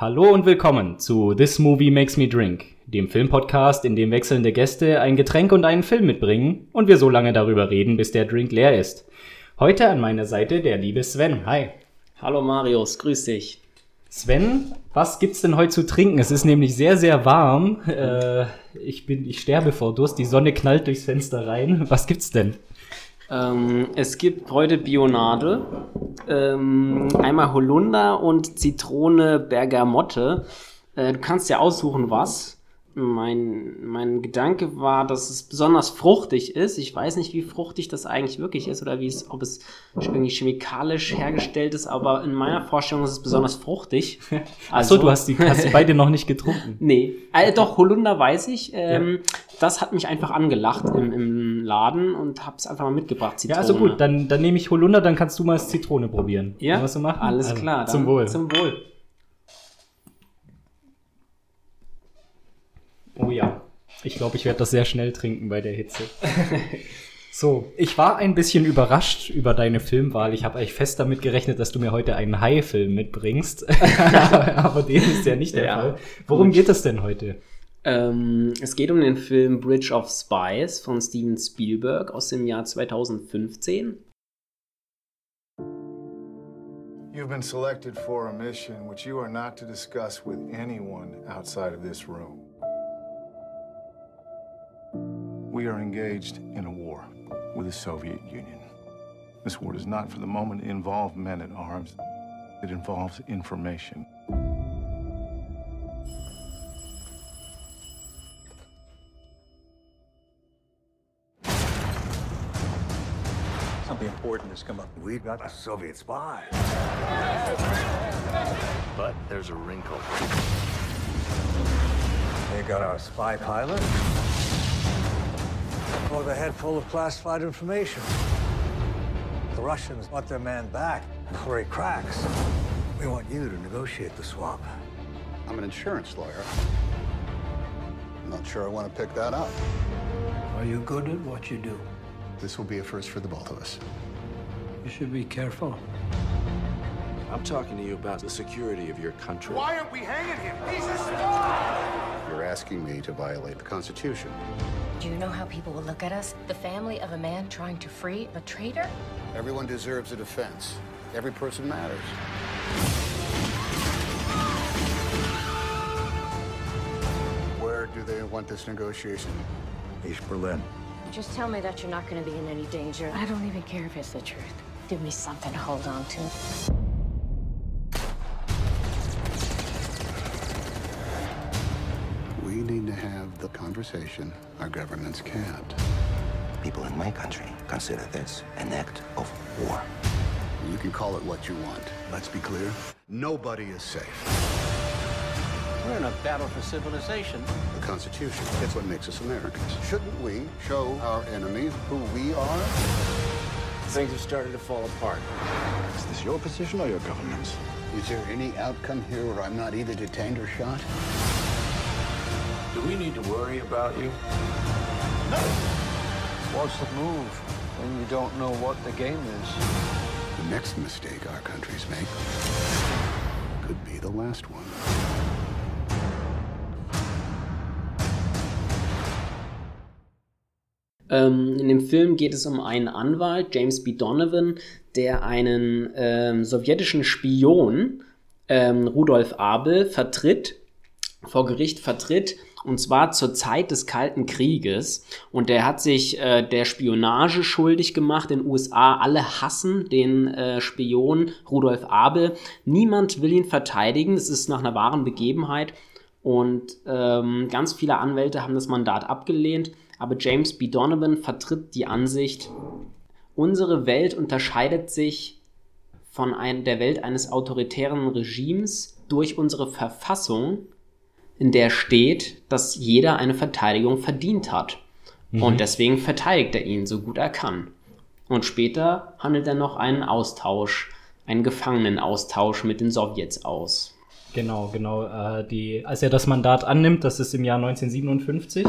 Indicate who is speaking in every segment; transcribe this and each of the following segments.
Speaker 1: Hallo und willkommen zu This Movie Makes Me Drink, dem Filmpodcast, in dem wechselnde Gäste ein Getränk und einen Film mitbringen und wir so lange darüber reden, bis der Drink leer ist. Heute an meiner Seite der liebe Sven. Hi.
Speaker 2: Hallo Marius, grüß dich.
Speaker 1: Sven, was gibt's denn heute zu trinken? Es ist nämlich sehr, sehr warm. Äh, ich bin, ich sterbe vor Durst. Die Sonne knallt durchs Fenster rein. Was gibt's denn?
Speaker 2: Ähm, es gibt heute Bionade, ähm, einmal Holunder und Zitrone Bergamotte. Äh, du kannst dir aussuchen, was. Mein, mein Gedanke war, dass es besonders fruchtig ist. Ich weiß nicht, wie fruchtig das eigentlich wirklich ist oder wie es, ob es irgendwie chemikalisch hergestellt ist, aber in meiner Vorstellung ist es besonders fruchtig.
Speaker 1: Also, Achso, du hast die, hast beide noch nicht getrunken.
Speaker 2: Nee, äh, doch, Holunder weiß ich. Ähm, ja. Das hat mich einfach angelacht im, im Laden und hab's einfach mal mitgebracht.
Speaker 1: Zitrone. Ja, also gut, dann, dann nehme ich Holunder, dann kannst du mal das Zitrone probieren.
Speaker 2: Ja, was du machen? alles also, klar.
Speaker 1: Zum Wohl.
Speaker 2: Zum Wohl.
Speaker 1: Oh ja. Ich glaube, ich werde das sehr schnell trinken bei der Hitze. So, ich war ein bisschen überrascht über deine Filmwahl. Ich habe eigentlich fest damit gerechnet, dass du mir heute einen Hai-Film mitbringst. aber dem ist ja nicht der ja. Fall. Worum Gut. geht es denn heute?
Speaker 2: Ähm, es geht um den Film Bridge of Spies von Steven Spielberg aus dem Jahr 2015. You've been selected for a mission which you are not to discuss with anyone outside of this room. We are engaged in a war with the Soviet Union. This war does not for the moment involve men at arms. It involves information.
Speaker 3: Something important has come up. We've got a Soviet spy. But there's a wrinkle. They got our spy pilot with a head full of classified information. The Russians want their man back before he cracks. We want you to negotiate the swap.
Speaker 4: I'm an insurance lawyer. I'm not sure I want to pick that up.
Speaker 3: Are you good at what you do?
Speaker 4: This will be a first for the both of us.
Speaker 3: You should be careful.
Speaker 5: I'm talking to you about the security of your country.
Speaker 4: Why aren't we hanging him? He's a spy! You're asking me to violate the Constitution.
Speaker 6: Do you know how people will look at us? The family of a man trying to free a traitor?
Speaker 4: Everyone deserves a defense. Every person matters. Where do they want this negotiation?
Speaker 3: East Berlin.
Speaker 6: Just tell me that you're not going to be in any danger. I don't even care if it's the truth. Give me something to hold on to.
Speaker 4: We need to have the conversation our governments can't.
Speaker 5: People in my country consider this an act of war.
Speaker 4: You can call it what you want. Let's be clear. Nobody is safe.
Speaker 7: We're in a battle for civilization.
Speaker 4: The Constitution, it's what makes us Americans. Shouldn't we show our enemies who we are?
Speaker 7: Things have started to fall apart.
Speaker 4: Is this your position or your government's? Is there any outcome here where I'm not either detained or shot?
Speaker 7: Do we need to worry about you? No.
Speaker 3: What's the move when you don't know what the game is?
Speaker 4: The next mistake our countries make could be the last one.
Speaker 2: Ähm, in dem Film geht es um einen Anwalt, James B. Donovan, der einen ähm, sowjetischen Spion, ähm, Rudolf Abel, vertritt, vor Gericht vertritt und zwar zur Zeit des Kalten Krieges. Und der hat sich äh, der Spionage schuldig gemacht in den USA. Alle hassen den äh, Spion Rudolf Abel. Niemand will ihn verteidigen. Es ist nach einer wahren Begebenheit. Und ähm, ganz viele Anwälte haben das Mandat abgelehnt. Aber James B. Donovan vertritt die Ansicht, unsere Welt unterscheidet sich von ein, der Welt eines autoritären Regimes durch unsere Verfassung in der steht, dass jeder eine Verteidigung verdient hat. Mhm. Und deswegen verteidigt er ihn so gut er kann. Und später handelt er noch einen Austausch, einen Gefangenenaustausch mit den Sowjets aus.
Speaker 1: Genau, genau. Äh, die, als er das Mandat annimmt, das ist im Jahr 1957.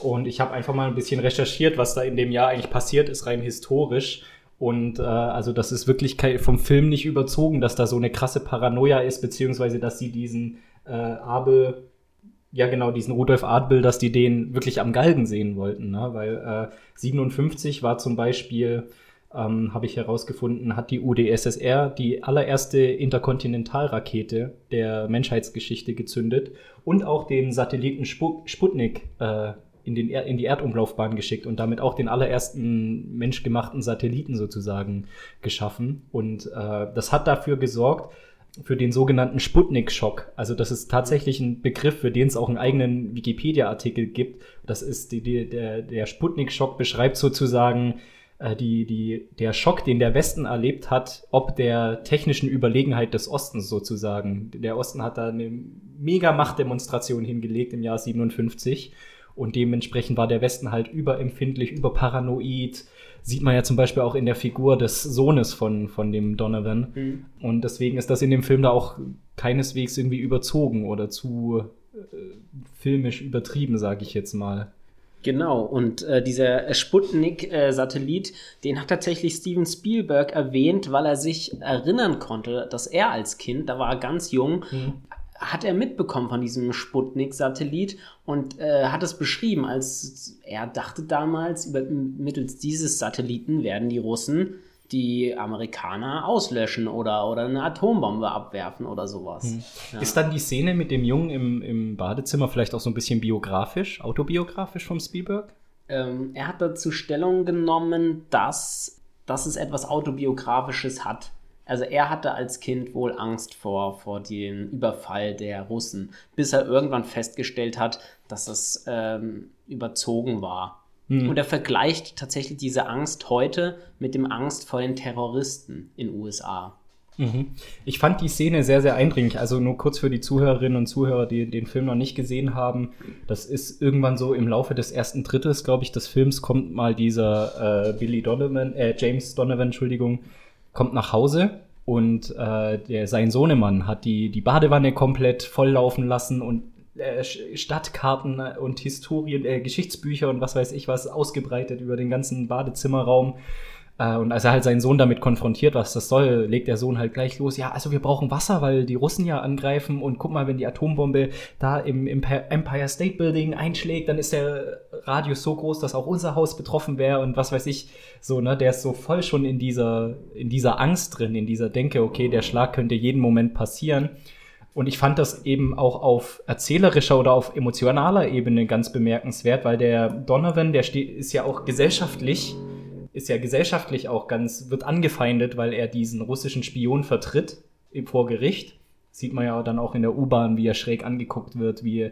Speaker 1: Und ich habe einfach mal ein bisschen recherchiert, was da in dem Jahr eigentlich passiert ist, rein historisch. Und äh, also das ist wirklich vom Film nicht überzogen, dass da so eine krasse Paranoia ist, beziehungsweise dass sie diesen äh, Abel, ja genau, diesen Rudolf Adel, dass die den wirklich am Galgen sehen wollten. Ne? Weil äh, 57 war zum Beispiel, ähm, habe ich herausgefunden, hat die UdSSR die allererste Interkontinentalrakete der Menschheitsgeschichte gezündet und auch den Satelliten Spu Sputnik äh, in, den in die Erdumlaufbahn geschickt und damit auch den allerersten menschgemachten Satelliten sozusagen geschaffen. Und äh, das hat dafür gesorgt, für den sogenannten Sputnik-Schock. Also das ist tatsächlich ein Begriff, für den es auch einen eigenen Wikipedia-Artikel gibt. Das ist die, die, der, der Sputnik-Schock beschreibt sozusagen äh, die, die, der Schock, den der Westen erlebt hat, ob der technischen Überlegenheit des Ostens sozusagen. Der Osten hat da eine mega Machtdemonstration hingelegt im Jahr 57 und dementsprechend war der Westen halt überempfindlich, überparanoid. Sieht man ja zum Beispiel auch in der Figur des Sohnes von, von dem Donovan. Und deswegen ist das in dem Film da auch keineswegs irgendwie überzogen oder zu äh, filmisch übertrieben, sage ich jetzt mal.
Speaker 2: Genau, und äh, dieser Sputnik-Satellit, den hat tatsächlich Steven Spielberg erwähnt, weil er sich erinnern konnte, dass er als Kind, da war er ganz jung, hat er mitbekommen von diesem Sputnik-Satellit und äh, hat es beschrieben, als er dachte damals, über, mittels dieses Satelliten werden die Russen die Amerikaner auslöschen oder, oder eine Atombombe abwerfen oder sowas. Ja.
Speaker 1: Ist dann die Szene mit dem Jungen im, im Badezimmer vielleicht auch so ein bisschen biografisch, autobiografisch vom Spielberg?
Speaker 2: Ähm, er hat dazu Stellung genommen, dass, dass es etwas Autobiografisches hat. Also er hatte als Kind wohl Angst vor, vor dem Überfall der Russen, bis er irgendwann festgestellt hat, dass es ähm, überzogen war. Und er vergleicht tatsächlich diese Angst heute mit dem Angst vor den Terroristen in USA.
Speaker 1: Ich fand die Szene sehr, sehr eindringlich. Also nur kurz für die Zuhörerinnen und Zuhörer, die den Film noch nicht gesehen haben. Das ist irgendwann so im Laufe des ersten Drittes, glaube ich, des Films kommt mal dieser äh, Billy Donovan, äh, James Donovan, Entschuldigung, kommt nach Hause und äh, der, sein Sohnemann hat die, die Badewanne komplett volllaufen lassen und äh, Stadtkarten und Historien, äh, Geschichtsbücher und was weiß ich was ausgebreitet über den ganzen Badezimmerraum. Äh, und als er halt seinen Sohn damit konfrontiert, was das soll, legt der Sohn halt gleich los. Ja, also wir brauchen Wasser, weil die Russen ja angreifen. Und guck mal, wenn die Atombombe da im Empi- Empire State Building einschlägt, dann ist der Radius so groß, dass auch unser Haus betroffen wäre und was weiß ich. So, ne, der ist so voll schon in dieser, in dieser Angst drin, in dieser Denke, okay, der Schlag könnte jeden Moment passieren. Und ich fand das eben auch auf erzählerischer oder auf emotionaler Ebene ganz bemerkenswert, weil der Donovan, der ist ja auch gesellschaftlich, ist ja gesellschaftlich auch ganz, wird angefeindet, weil er diesen russischen Spion vertritt vor Gericht. Sieht man ja dann auch in der U-Bahn, wie er schräg angeguckt wird, wie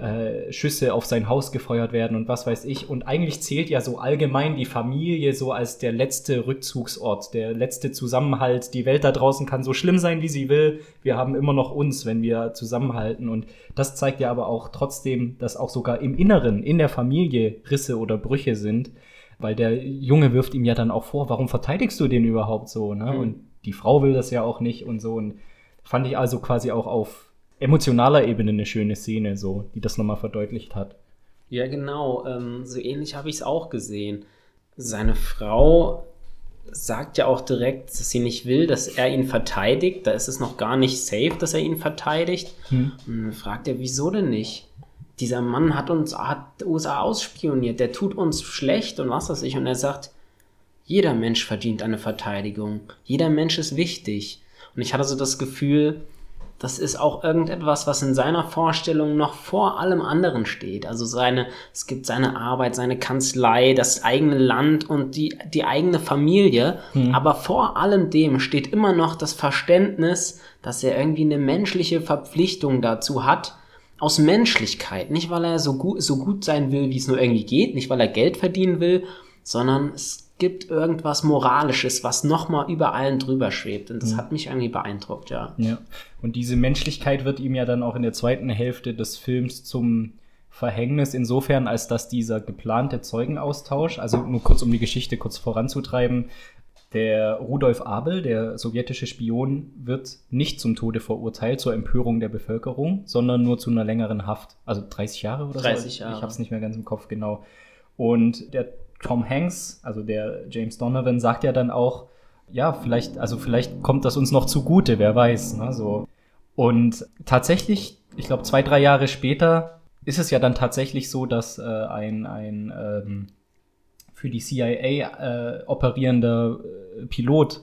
Speaker 1: äh, Schüsse auf sein Haus gefeuert werden und was weiß ich. Und eigentlich zählt ja so allgemein die Familie so als der letzte Rückzugsort, der letzte Zusammenhalt. Die Welt da draußen kann so schlimm sein, wie sie will. Wir haben immer noch uns, wenn wir zusammenhalten. Und das zeigt ja aber auch trotzdem, dass auch sogar im Inneren, in der Familie Risse oder Brüche sind. Weil der Junge wirft ihm ja dann auch vor, warum verteidigst du den überhaupt so? Ne? Und die Frau will das ja auch nicht und so. Und fand ich also quasi auch auf emotionaler Ebene eine schöne Szene, so, die das nochmal verdeutlicht hat.
Speaker 2: Ja, genau. Ähm, so ähnlich habe ich es auch gesehen. Seine Frau sagt ja auch direkt, dass sie nicht will, dass er ihn verteidigt. Da ist es noch gar nicht safe, dass er ihn verteidigt. Und dann fragt er, wieso denn nicht? Dieser Mann hat uns, hat USA ausspioniert, der tut uns schlecht und was weiß ich. Und er sagt, jeder Mensch verdient eine Verteidigung. Jeder Mensch ist wichtig. Und ich hatte so das Gefühl, das ist auch irgendetwas, was in seiner Vorstellung noch vor allem anderen steht. Also seine, es gibt seine Arbeit, seine Kanzlei, das eigene Land und die, die eigene Familie. Aber vor allem dem steht immer noch das Verständnis, dass er irgendwie eine menschliche Verpflichtung dazu hat, aus Menschlichkeit. Nicht, weil er so gut, so gut sein will, wie es nur irgendwie geht, nicht, weil er Geld verdienen will, sondern es gibt irgendwas Moralisches, was nochmal über allen drüber schwebt. Und das hat mich irgendwie beeindruckt, ja.
Speaker 1: Ja. Und diese Menschlichkeit wird ihm ja dann auch in der zweiten Hälfte des Films zum Verhängnis insofern, als dass dieser geplante Zeugenaustausch, also nur kurz um die Geschichte kurz voranzutreiben, der Rudolf Abel, der sowjetische Spion, wird nicht zum Tode verurteilt, zur Empörung der Bevölkerung, sondern nur zu einer längeren Haft. Also 30 Jahre oder
Speaker 2: 30
Speaker 1: so?
Speaker 2: Jahre.
Speaker 1: Ich habe es nicht mehr ganz im Kopf genau. Und der Tom Hanks, also der James Donovan, sagt ja dann auch, ja, vielleicht, also vielleicht kommt das uns noch zugute, wer weiß. Ne, so. Und tatsächlich, ich glaube, zwei, drei Jahre später ist es ja dann tatsächlich so, dass äh, ein, ein ähm, für die CIA äh, operierender äh, Pilot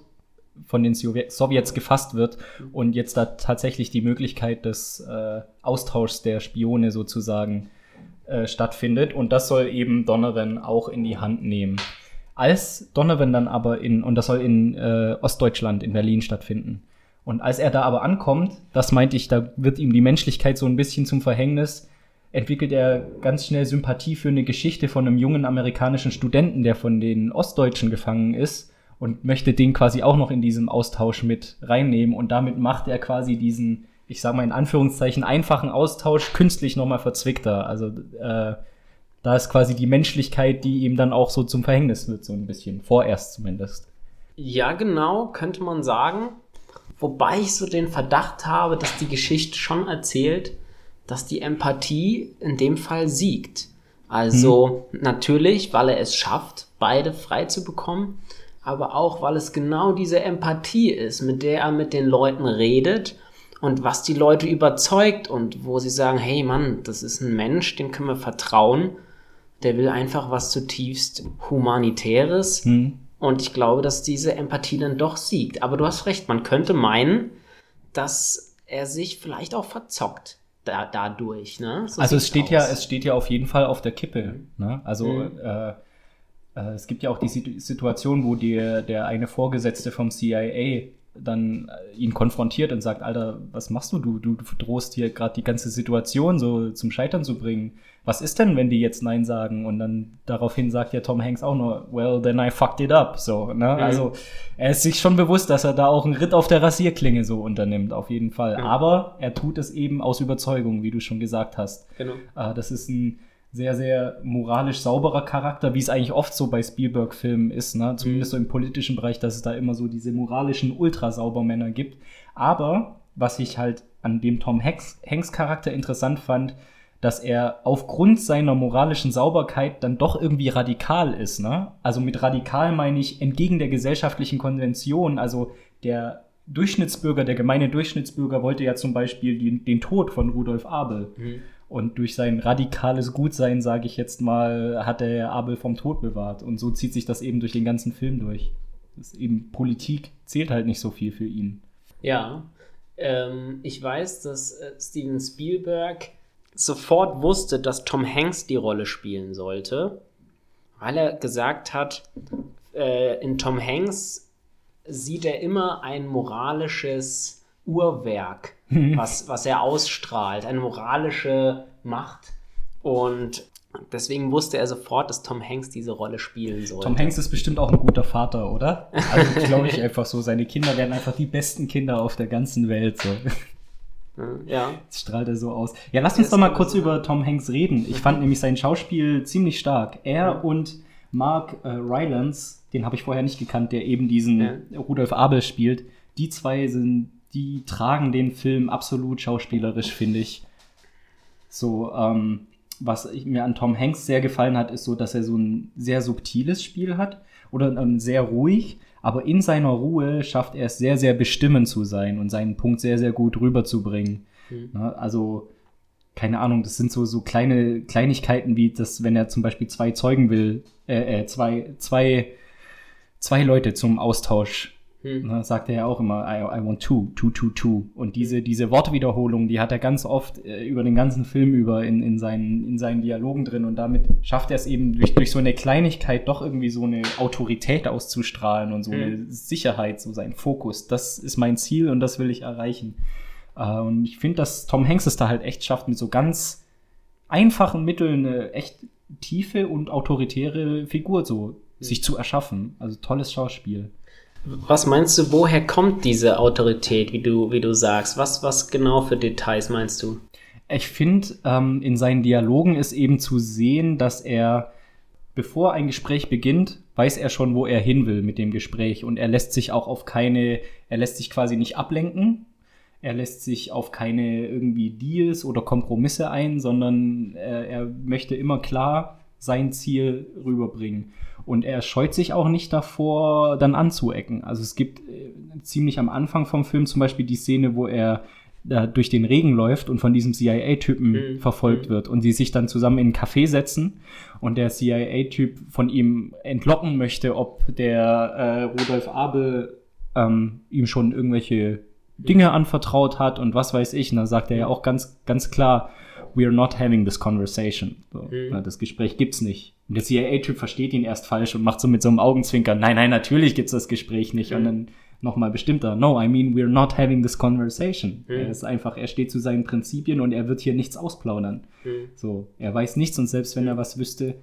Speaker 1: von den Sowjets gefasst wird und jetzt da tatsächlich die Möglichkeit des äh, Austauschs der Spione sozusagen äh, stattfindet. Und das soll eben Donovan auch in die Hand nehmen. Als Donovan dann aber in, und das soll in äh, Ostdeutschland, in Berlin stattfinden. Und als er da aber ankommt, das meinte ich, da wird ihm die Menschlichkeit so ein bisschen zum Verhängnis, entwickelt er ganz schnell Sympathie für eine Geschichte von einem jungen amerikanischen Studenten, der von den Ostdeutschen gefangen ist und möchte den quasi auch noch in diesem Austausch mit reinnehmen und damit macht er quasi diesen, ich sag mal in Anführungszeichen, einfachen Austausch künstlich nochmal verzwickter. Also äh, da ist quasi die Menschlichkeit, die ihm dann auch so zum Verhängnis wird, so ein bisschen, vorerst zumindest.
Speaker 2: Ja, genau, könnte man sagen. Wobei ich so den Verdacht habe, dass die Geschichte schon erzählt, dass die Empathie in dem Fall siegt. Also hm. natürlich, weil er es schafft, beide frei zu bekommen, aber auch, weil es genau diese Empathie ist, mit der er mit den Leuten redet und was die Leute überzeugt und wo sie sagen, hey Mann, das ist ein Mensch, dem können wir vertrauen, der will einfach was zutiefst Humanitäres. Hm. Und ich glaube, dass diese Empathie dann doch siegt. Aber du hast recht, man könnte meinen, dass er sich vielleicht auch verzockt da, dadurch. Ne?
Speaker 1: So also es steht aus. ja, es steht ja auf jeden Fall auf der Kippe. Ne? Also mhm. äh, äh, es gibt ja auch die Situation, wo die, der eine Vorgesetzte vom CIA dann äh, ihn konfrontiert und sagt, Alter, was machst du? Du, du, du drohst hier gerade die ganze Situation so zum Scheitern zu bringen. Was ist denn, wenn die jetzt Nein sagen? Und dann daraufhin sagt ja Tom Hanks auch nur, well, then I fucked it up. So, ne? Mhm. Also er ist sich schon bewusst, dass er da auch einen Ritt auf der Rasierklinge so unternimmt, auf jeden Fall. Mhm. Aber er tut es eben aus Überzeugung, wie du schon gesagt hast. Genau. Äh, das ist ein sehr, sehr moralisch sauberer Charakter, wie es eigentlich oft so bei Spielberg-Filmen ist, ne? zumindest mhm. so im politischen Bereich, dass es da immer so diese moralischen Ultrasaubermänner gibt. Aber was ich halt an dem Tom Hanks, Hanks Charakter interessant fand, dass er aufgrund seiner moralischen Sauberkeit dann doch irgendwie radikal ist. Ne? Also mit radikal meine ich entgegen der gesellschaftlichen Konvention. Also der Durchschnittsbürger, der gemeine Durchschnittsbürger wollte ja zum Beispiel den, den Tod von Rudolf Abel. Mhm. Und durch sein radikales Gutsein, sage ich jetzt mal, hat er Abel vom Tod bewahrt. Und so zieht sich das eben durch den ganzen Film durch. Das eben Politik zählt halt nicht so viel für ihn.
Speaker 2: Ja, ähm, ich weiß, dass äh, Steven Spielberg sofort wusste, dass Tom Hanks die Rolle spielen sollte, weil er gesagt hat, äh, in Tom Hanks sieht er immer ein moralisches Uhrwerk was, was er ausstrahlt, eine moralische Macht. Und deswegen wusste er sofort, dass Tom Hanks diese Rolle spielen soll.
Speaker 1: Tom Hanks ist bestimmt auch ein guter Vater, oder? Also glaube ich einfach so. Seine Kinder werden einfach die besten Kinder auf der ganzen Welt. So. Ja. Das strahlt er so aus. Ja, lass uns doch mal kurz über Tom Hanks reden. Ich fand nämlich sein Schauspiel ziemlich stark. Er ja. und Mark äh, Rylance, den habe ich vorher nicht gekannt, der eben diesen ja. Rudolf Abel spielt. Die zwei sind die tragen den Film absolut schauspielerisch, finde ich. So, ähm, was mir an Tom Hanks sehr gefallen hat, ist so, dass er so ein sehr subtiles Spiel hat oder ähm, sehr ruhig, aber in seiner Ruhe schafft er es sehr, sehr bestimmend zu sein und seinen Punkt sehr, sehr gut rüberzubringen. Mhm. Na, also, keine Ahnung, das sind so, so kleine Kleinigkeiten wie das, wenn er zum Beispiel zwei Zeugen will, äh, äh zwei, zwei, zwei Leute zum Austausch hm. Na, sagt er ja auch immer, I, I, want two, two, two, two. Und diese, diese Wortwiederholung, die hat er ganz oft äh, über den ganzen Film über in, in, seinen, in seinen Dialogen drin. Und damit schafft er es eben durch, durch so eine Kleinigkeit doch irgendwie so eine Autorität auszustrahlen und so hm. eine Sicherheit, so sein Fokus. Das ist mein Ziel und das will ich erreichen. Äh, und ich finde, dass Tom Hanks es da halt echt schafft, mit so ganz einfachen Mitteln eine echt tiefe und autoritäre Figur so hm. sich zu erschaffen. Also tolles Schauspiel.
Speaker 2: Was meinst du, woher kommt diese Autorität, wie du, wie du sagst? Was, was genau für Details meinst du?
Speaker 1: Ich finde, ähm, in seinen Dialogen ist eben zu sehen, dass er, bevor ein Gespräch beginnt, weiß er schon, wo er hin will mit dem Gespräch. Und er lässt sich auch auf keine, er lässt sich quasi nicht ablenken. Er lässt sich auf keine irgendwie Deals oder Kompromisse ein, sondern er, er möchte immer klar sein Ziel rüberbringen. Und er scheut sich auch nicht davor, dann anzuecken. Also es gibt äh, ziemlich am Anfang vom Film zum Beispiel die Szene, wo er da durch den Regen läuft und von diesem CIA-Typen
Speaker 2: Mhm.
Speaker 1: verfolgt
Speaker 2: Mhm.
Speaker 1: wird und die sich dann zusammen in einen Café setzen und der CIA-Typ von ihm entlocken möchte, ob der äh, Rudolf Abel ähm, ihm schon irgendwelche Dinge anvertraut hat und was weiß ich. Und dann sagt er ja auch ganz, ganz klar, we are not having this conversation. So,
Speaker 2: Mhm.
Speaker 1: ja, Das Gespräch gibt's nicht. Und der CIA-Typ versteht ihn erst falsch und macht so mit so einem Augenzwinkern, nein, nein, natürlich gibt's das Gespräch nicht. Und
Speaker 2: Mhm.
Speaker 1: dann nochmal bestimmter, no, I mean, we're not having this conversation.
Speaker 2: Mhm.
Speaker 1: Er ist einfach, er steht zu seinen Prinzipien und er wird hier nichts ausplaudern.
Speaker 2: Mhm.
Speaker 1: So, er weiß nichts und selbst wenn er was wüsste,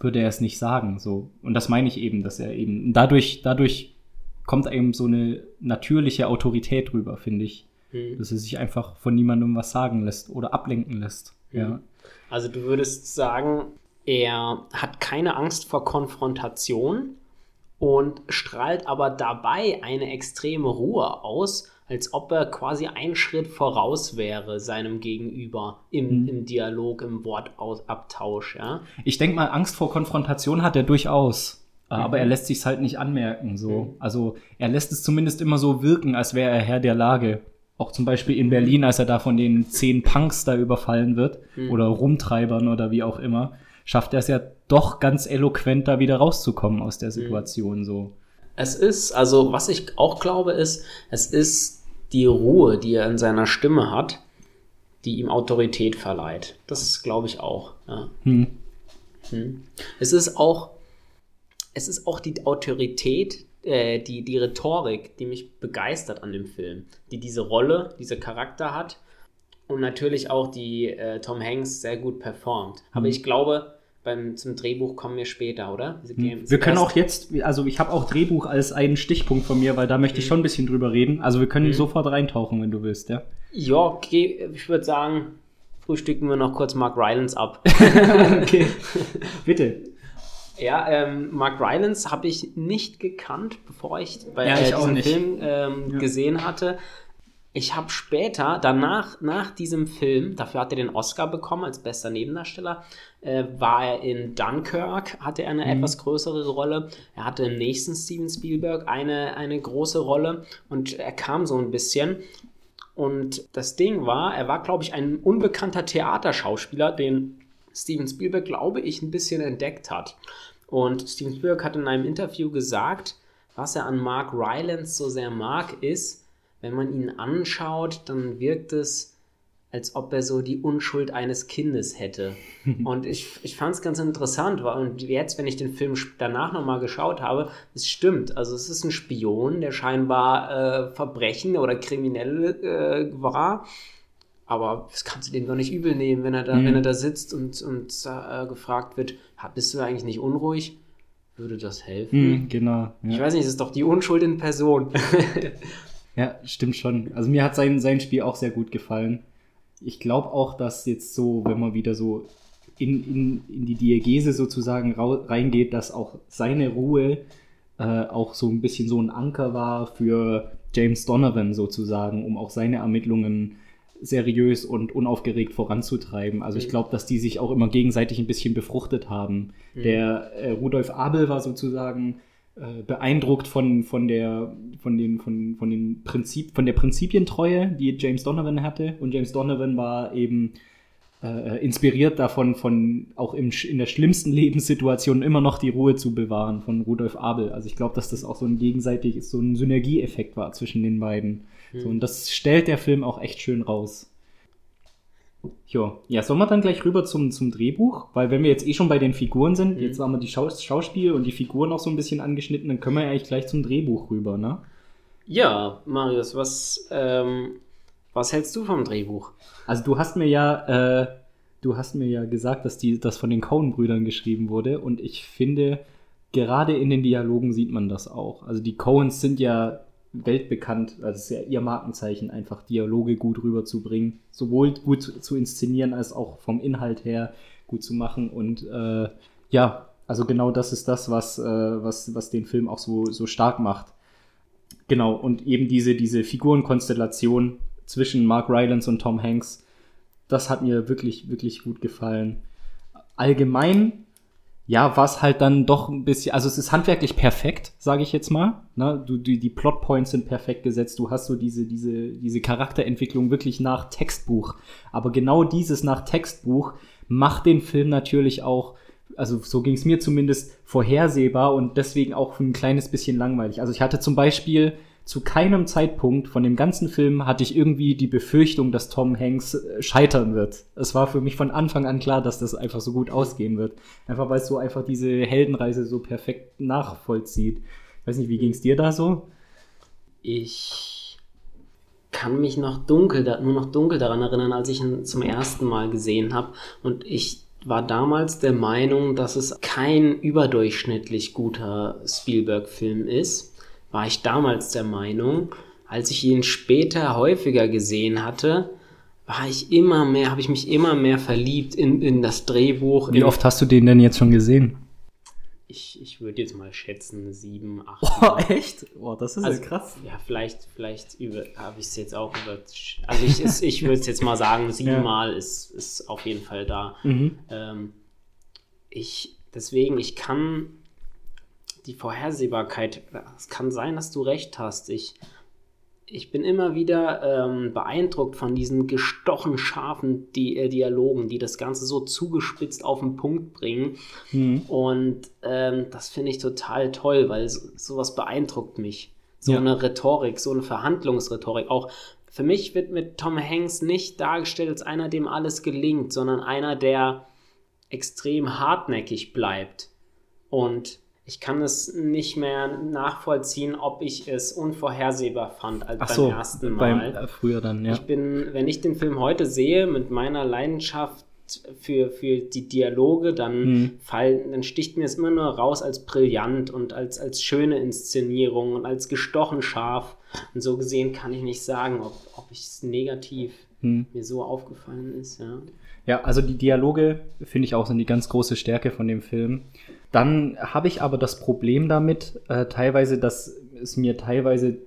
Speaker 1: würde er es nicht sagen. So. Und das meine ich eben, dass er eben, dadurch, dadurch kommt eben so eine natürliche Autorität rüber, finde ich.
Speaker 2: Mhm.
Speaker 1: Dass er sich einfach von niemandem was sagen lässt oder ablenken lässt. Ja.
Speaker 2: Mhm. Also du würdest sagen, er hat keine Angst vor Konfrontation und strahlt aber dabei eine extreme Ruhe aus, als ob er quasi einen Schritt voraus wäre seinem Gegenüber im,
Speaker 1: Mhm.
Speaker 2: im Dialog, im Wortabtausch, ja.
Speaker 1: Ich denke mal, Angst vor Konfrontation hat er durchaus. Äh,
Speaker 2: Mhm.
Speaker 1: Aber er lässt sich halt nicht anmerken. So. Also er lässt es zumindest immer so wirken, als wäre er Herr der Lage. Auch zum Beispiel in Berlin, als er da von den zehn Punks da überfallen wird
Speaker 2: Mhm.
Speaker 1: oder Rumtreibern oder wie auch immer, schafft er es ja doch ganz eloquent da wieder rauszukommen aus
Speaker 2: Mhm.
Speaker 1: der Situation. So.
Speaker 2: Es ist, also was ich auch glaube, ist, es ist die Ruhe, die er in seiner Stimme hat, die ihm Autorität verleiht. Das glaube ich auch. Ja.
Speaker 1: Hm.
Speaker 2: Hm. Es ist auch, es ist auch die Autorität, äh, die, die Rhetorik, die mich begeistert an dem Film, die diese Rolle, diese Charakter hat und natürlich auch die äh, Tom Hanks sehr gut performt. Aber
Speaker 1: Mhm.
Speaker 2: ich glaube, beim, zum Drehbuch kommen wir später, oder?
Speaker 1: Hm. Wir können auch jetzt, also ich habe auch Drehbuch als einen Stichpunkt von mir, weil da möchte ich
Speaker 2: Mhm.
Speaker 1: schon ein bisschen drüber reden. Also wir können
Speaker 2: Mhm.
Speaker 1: sofort reintauchen, wenn du willst, ja.
Speaker 2: Ja, okay, ich würde sagen, frühstücken wir noch kurz Mark Rylance ab.
Speaker 1: okay, bitte.
Speaker 2: Ja, ähm, Mark Rylance habe ich nicht gekannt, bevor ich bei
Speaker 1: Ja,
Speaker 2: äh,
Speaker 1: ich auch
Speaker 2: diesen. Film ähm,
Speaker 1: Ja.
Speaker 2: gesehen hatte. Ich habe später, danach, nach diesem Film, dafür hat er den Oscar bekommen als bester Nebendarsteller, äh, war er in Dunkirk, hatte er eine
Speaker 1: Mhm.
Speaker 2: etwas größere Rolle. Er hatte im nächsten Steven Spielberg eine, eine große Rolle und er kam so ein bisschen. Und das Ding war, er war, glaube ich, ein unbekannter Theaterschauspieler, den Steven Spielberg, glaube ich, ein bisschen entdeckt hat. Und Steven Spielberg hat in einem Interview gesagt, was er an Mark Rylance so sehr mag, ist, wenn man ihn anschaut, dann wirkt es, als ob er so die Unschuld eines Kindes hätte. Und ich, ich fand es ganz interessant. weil- Und jetzt, wenn ich den Film danach nochmal geschaut habe, es stimmt. Also es ist ein Spion, der scheinbar äh, Verbrechen oder kriminell äh, war. Aber das kannst du dem doch nicht übel nehmen, wenn er da,
Speaker 1: Mhm.
Speaker 2: wenn er da sitzt und, und äh, gefragt wird, "Ha, bist du eigentlich nicht unruhig? Würde das helfen?
Speaker 1: Hm, genau. Ja.
Speaker 2: Ich weiß nicht, es ist doch die Unschuld in Person.
Speaker 1: Ja, stimmt schon. Also mir hat sein, sein Spiel auch sehr gut gefallen. Ich glaube auch, dass jetzt so, wenn man wieder so in, in, in die Diegese sozusagen reingeht, dass auch seine Ruhe äh, auch so ein bisschen so ein Anker war für James Donovan sozusagen, um auch seine Ermittlungen seriös und unaufgeregt voranzutreiben. Also ich
Speaker 2: Mhm.
Speaker 1: glaube, dass die sich auch immer gegenseitig ein bisschen befruchtet haben.
Speaker 2: Mhm.
Speaker 1: Der äh, Rudolf Abel war sozusagen äh, beeindruckt von, von der von den von, von den Prinzip von der Prinzipientreue, die James Donovan hatte und James Donovan war eben äh, inspiriert davon von auch im, in der schlimmsten Lebenssituation immer noch die Ruhe zu bewahren von Rudolf Abel. Also ich glaube, dass das auch so ein gegenseitig so ein Synergieeffekt war zwischen den beiden.
Speaker 2: Mhm.
Speaker 1: So, und das stellt der Film auch echt schön raus. Jo. Ja, sollen wir dann gleich rüber zum, zum Drehbuch? Weil wenn wir jetzt eh schon bei den Figuren sind,
Speaker 2: Mhm.
Speaker 1: jetzt haben wir die Schaus Schauspiel und die Figuren auch so ein bisschen angeschnitten, dann können wir ja eigentlich gleich zum Drehbuch rüber, ne?
Speaker 2: Ja, Marius, was, ähm, was hältst du vom Drehbuch?
Speaker 1: Also du hast mir ja, äh, du hast mir ja gesagt, dass die, das von den Coen-Brüdern geschrieben wurde und ich finde, gerade in den Dialogen sieht man das auch. Also die Coens sind ja weltbekannt, also ist ja ihr Markenzeichen, einfach Dialoge gut rüberzubringen, sowohl gut zu inszenieren als auch vom Inhalt her gut zu machen und äh, ja, also genau das ist das, was, äh, was, was den Film auch so, so stark macht. Genau, und eben diese, diese Figurenkonstellation zwischen Mark Rylance und Tom Hanks, das hat mir wirklich, wirklich gut gefallen. Allgemein ja, was halt dann doch ein bisschen, also es ist handwerklich perfekt, sage ich jetzt mal. Ne? Du, die, die Plotpoints sind perfekt gesetzt, du hast so diese, diese, diese Charakterentwicklung wirklich nach Textbuch. Aber genau dieses nach Textbuch macht den Film natürlich auch, also so ging es mir zumindest, vorhersehbar und deswegen auch ein kleines bisschen langweilig. Also ich hatte zum Beispiel zu keinem Zeitpunkt von dem ganzen Film hatte ich irgendwie die Befürchtung, dass Tom Hanks äh, scheitern wird. Es war für mich von Anfang an klar, dass das einfach so gut ausgehen wird. Einfach weil es so einfach diese Heldenreise so perfekt nachvollzieht. Ich weiß nicht, wie ging es dir da so?
Speaker 2: Ich kann mich noch dunkel, nur noch dunkel daran erinnern, als ich ihn zum ersten Mal gesehen habe. Und ich war damals der Meinung, dass es kein überdurchschnittlich guter Spielberg-Film ist war ich damals der Meinung. Als ich ihn später häufiger gesehen hatte, war ich immer mehr, habe ich mich immer mehr verliebt in, in das Drehbuch.
Speaker 1: Wie oft hast du den denn jetzt schon gesehen?
Speaker 2: Ich, ich würde jetzt mal schätzen, sieben, acht.
Speaker 1: Oh, echt? Oh, das ist
Speaker 2: also,
Speaker 1: ja krass.
Speaker 2: Ja, vielleicht, vielleicht habe ich es jetzt auch über. Also ich, ich würde es jetzt mal sagen, siebenmal ja. ist, ist auf jeden Fall da. Mhm. Ähm, ich, deswegen, ich kann die Vorhersehbarkeit, es kann sein, dass du recht hast. Ich, ich bin immer wieder ähm, beeindruckt von diesen gestochen scharfen Di äh, Dialogen, die das Ganze so zugespitzt auf den Punkt bringen. Mhm. Und ähm, das finde ich total toll, weil so, sowas beeindruckt mich. So ja. eine Rhetorik, so eine Verhandlungsrhetorik. Auch für mich wird mit Tom Hanks nicht dargestellt als einer, dem alles gelingt, sondern einer, der extrem hartnäckig bleibt. Und ich kann es nicht mehr nachvollziehen, ob ich es unvorhersehbar fand als Ach beim so, ersten Mal.
Speaker 1: Beim, äh, früher dann, ja.
Speaker 2: Ich bin, wenn ich den Film heute sehe, mit meiner Leidenschaft für, für die Dialoge, dann, mhm. fall, dann sticht mir es immer nur raus als brillant und als, als schöne Inszenierung und als gestochen scharf. Und so gesehen kann ich nicht sagen, ob, ob es negativ mhm. mir so aufgefallen ist. Ja.
Speaker 1: ja, also die Dialoge finde ich auch sind die ganz große Stärke von dem Film. Dann habe ich aber das Problem damit, äh, teilweise, dass es mir teilweise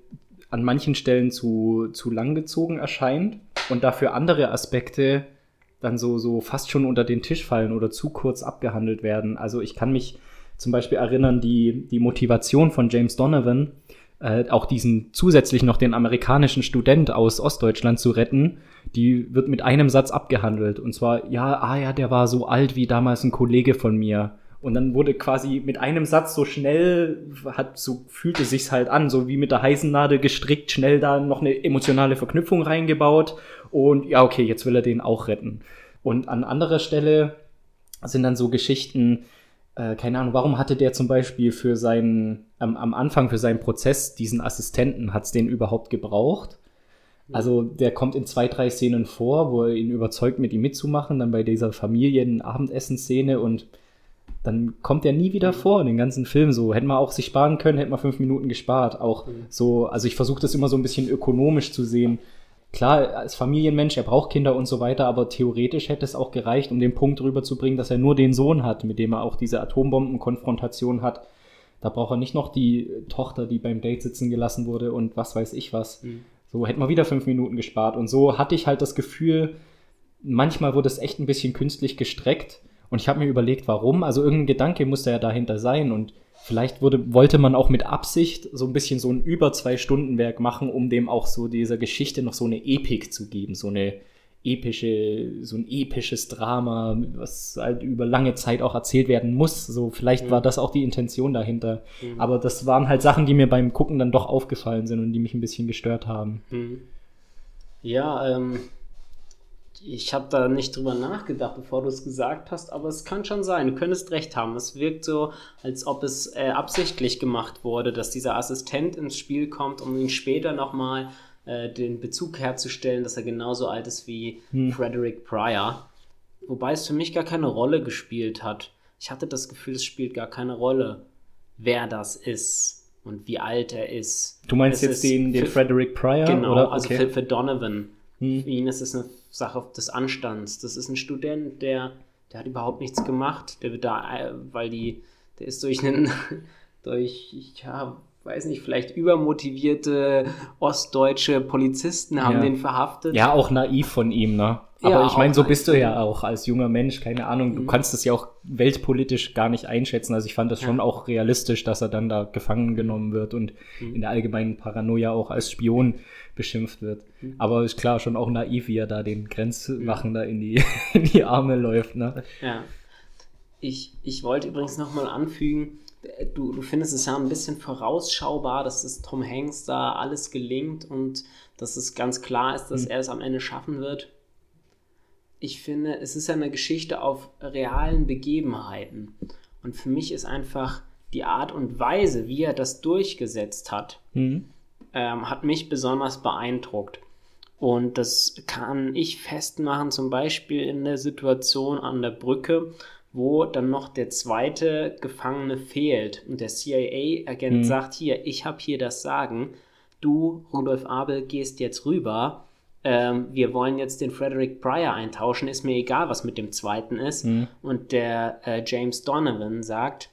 Speaker 1: an manchen Stellen zu, zu langgezogen erscheint und dafür andere Aspekte dann so, so fast schon unter den Tisch fallen oder zu kurz abgehandelt werden. Also ich kann mich zum Beispiel erinnern, die, die Motivation von James Donovan, äh, auch diesen zusätzlich noch den amerikanischen Student aus Ostdeutschland zu retten, die wird mit einem Satz abgehandelt. Und zwar, ja, ah ja, der war so alt wie damals ein Kollege von mir. Und dann wurde quasi mit einem Satz so schnell, hat, so fühlte sich's halt an, so wie mit der heißen Nadel gestrickt, schnell da noch eine emotionale Verknüpfung reingebaut. Und ja, okay, jetzt will er den auch retten. Und an anderer Stelle sind dann so Geschichten, äh, keine Ahnung, warum hatte der zum Beispiel für seinen, ähm, am Anfang für seinen Prozess diesen Assistenten, hat's den überhaupt gebraucht? Also der kommt in zwei, drei Szenen vor, wo er ihn überzeugt, mit ihm mitzumachen, dann bei dieser Familien-Abendessen-Szene und dann kommt er nie wieder vor in den ganzen Film. So hätten wir auch sich sparen können, hätten wir fünf Minuten gespart. Auch mhm. so, also ich versuche das immer so ein bisschen ökonomisch zu sehen. Klar, als Familienmensch, er braucht Kinder und so weiter, aber theoretisch hätte es auch gereicht, um den Punkt rüberzubringen, dass er nur den Sohn hat, mit dem er auch diese Atombombenkonfrontation hat. Da braucht er nicht noch die Tochter, die beim Date sitzen gelassen wurde und was weiß ich was. Mhm. So hätten wir wieder fünf Minuten gespart. Und so hatte ich halt das Gefühl, manchmal wurde es echt ein bisschen künstlich gestreckt und ich habe mir überlegt, warum. Also irgendein Gedanke musste ja dahinter sein. Und vielleicht wurde, wollte man auch mit Absicht so ein bisschen so ein über zwei Stunden Werk machen, um dem auch so dieser Geschichte noch so eine Epik zu geben, so eine epische, so ein episches Drama, was halt über lange Zeit auch erzählt werden muss. So, vielleicht mhm. war das auch die Intention dahinter. Mhm. Aber das waren halt Sachen, die mir beim Gucken dann doch aufgefallen sind und die mich ein bisschen gestört haben.
Speaker 2: Mhm. Ja, ähm, ich habe da nicht drüber nachgedacht, bevor du es gesagt hast, aber es kann schon sein. Du könntest recht haben. Es wirkt so, als ob es äh, absichtlich gemacht wurde, dass dieser Assistent ins Spiel kommt, um ihn später nochmal äh, den Bezug herzustellen, dass er genauso alt ist wie hm. Frederick Pryor. Wobei es für mich gar keine Rolle gespielt hat. Ich hatte das Gefühl, es spielt gar keine Rolle, wer das ist und wie alt er ist.
Speaker 1: Du meinst es jetzt den, den Frederick Pryor?
Speaker 2: Genau, oder? also für, für Donovan. Hm. Für ihn ist es eine Sache des Anstands. Das ist ein Student, der, der hat überhaupt nichts gemacht. Der wird da, äh, weil die, der ist durch einen, durch, ja, weiß nicht, vielleicht übermotivierte ostdeutsche Polizisten haben
Speaker 1: Ja.
Speaker 2: den verhaftet.
Speaker 1: Ja, auch naiv von ihm, ne? Aber
Speaker 2: Ja,
Speaker 1: ich meine, so bist du ja auch als junger Mensch, keine Ahnung, du kannst es ja auch weltpolitisch gar nicht einschätzen. Also ich fand das schon auch realistisch, dass er dann da gefangen genommen wird und in der allgemeinen Paranoia auch als Spion beschimpft wird. Aber ist klar, schon auch naiv, wie er da den Grenzwachen da in die, in die Arme läuft, ne?
Speaker 2: Ja. Ich, ich wollte übrigens nochmal anfügen, du, du findest es ja ein bisschen vorausschaubar, dass es Tom Hanks da alles gelingt und dass es ganz klar ist, dass er es am Ende schaffen wird. Ich finde, es ist ja eine Geschichte auf realen Begebenheiten. Und für mich ist einfach die Art und Weise, wie er das durchgesetzt hat, ähm, hat mich besonders beeindruckt. Und das kann ich festmachen, zum Beispiel in der Situation an der Brücke, wo dann noch der zweite Gefangene fehlt und der CIA-Agent sagt, hier, ich habe hier das Sagen, du, Rudolf Abel, gehst jetzt rüber, ähm, wir wollen jetzt den Frederick Pryor eintauschen, ist mir egal, was mit dem zweiten ist. Und der äh, James Donovan sagt,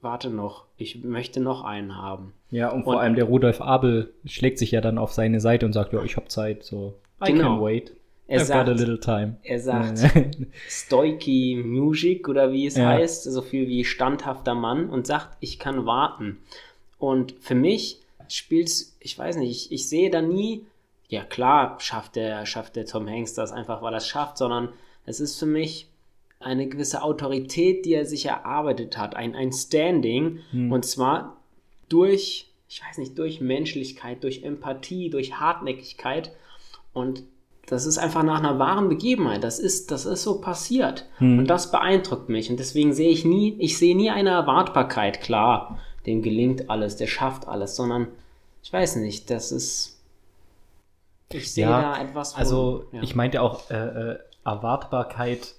Speaker 2: warte noch, ich möchte noch einen haben.
Speaker 1: Ja, und vor
Speaker 2: Und-
Speaker 1: allem der Rudolf Abel schlägt sich ja dann auf seine Seite und sagt, ja, ich hab Zeit, so. I
Speaker 2: Genau.
Speaker 1: can wait.
Speaker 2: Er
Speaker 1: I've
Speaker 2: sagt-
Speaker 1: got a little time.
Speaker 2: Er sagt Stoiki Music oder wie es
Speaker 1: Ja.
Speaker 2: heißt, so viel wie standhafter Mann und sagt, ich kann warten. Und für mich spielt's, ich weiß nicht, ich, ich sehe da nie, ja klar, schafft der, schafft der Tom Hanks das einfach, weil er es schafft, sondern es ist für mich eine gewisse Autorität, die er sich erarbeitet hat, ein, ein Standing und zwar durch, ich weiß nicht, durch Menschlichkeit, durch Empathie, durch Hartnäckigkeit und das ist einfach nach einer wahren Begebenheit. Das ist, das ist so passiert. Und das beeindruckt mich. Und deswegen sehe ich nie, ich sehe nie eine Erwartbarkeit. Klar, dem gelingt alles, der schafft alles, sondern ich weiß nicht, das ist, ich sehe
Speaker 1: Ja,
Speaker 2: da etwas von,
Speaker 1: Also,
Speaker 2: ja.
Speaker 1: ich meinte auch, äh, äh, Erwartbarkeit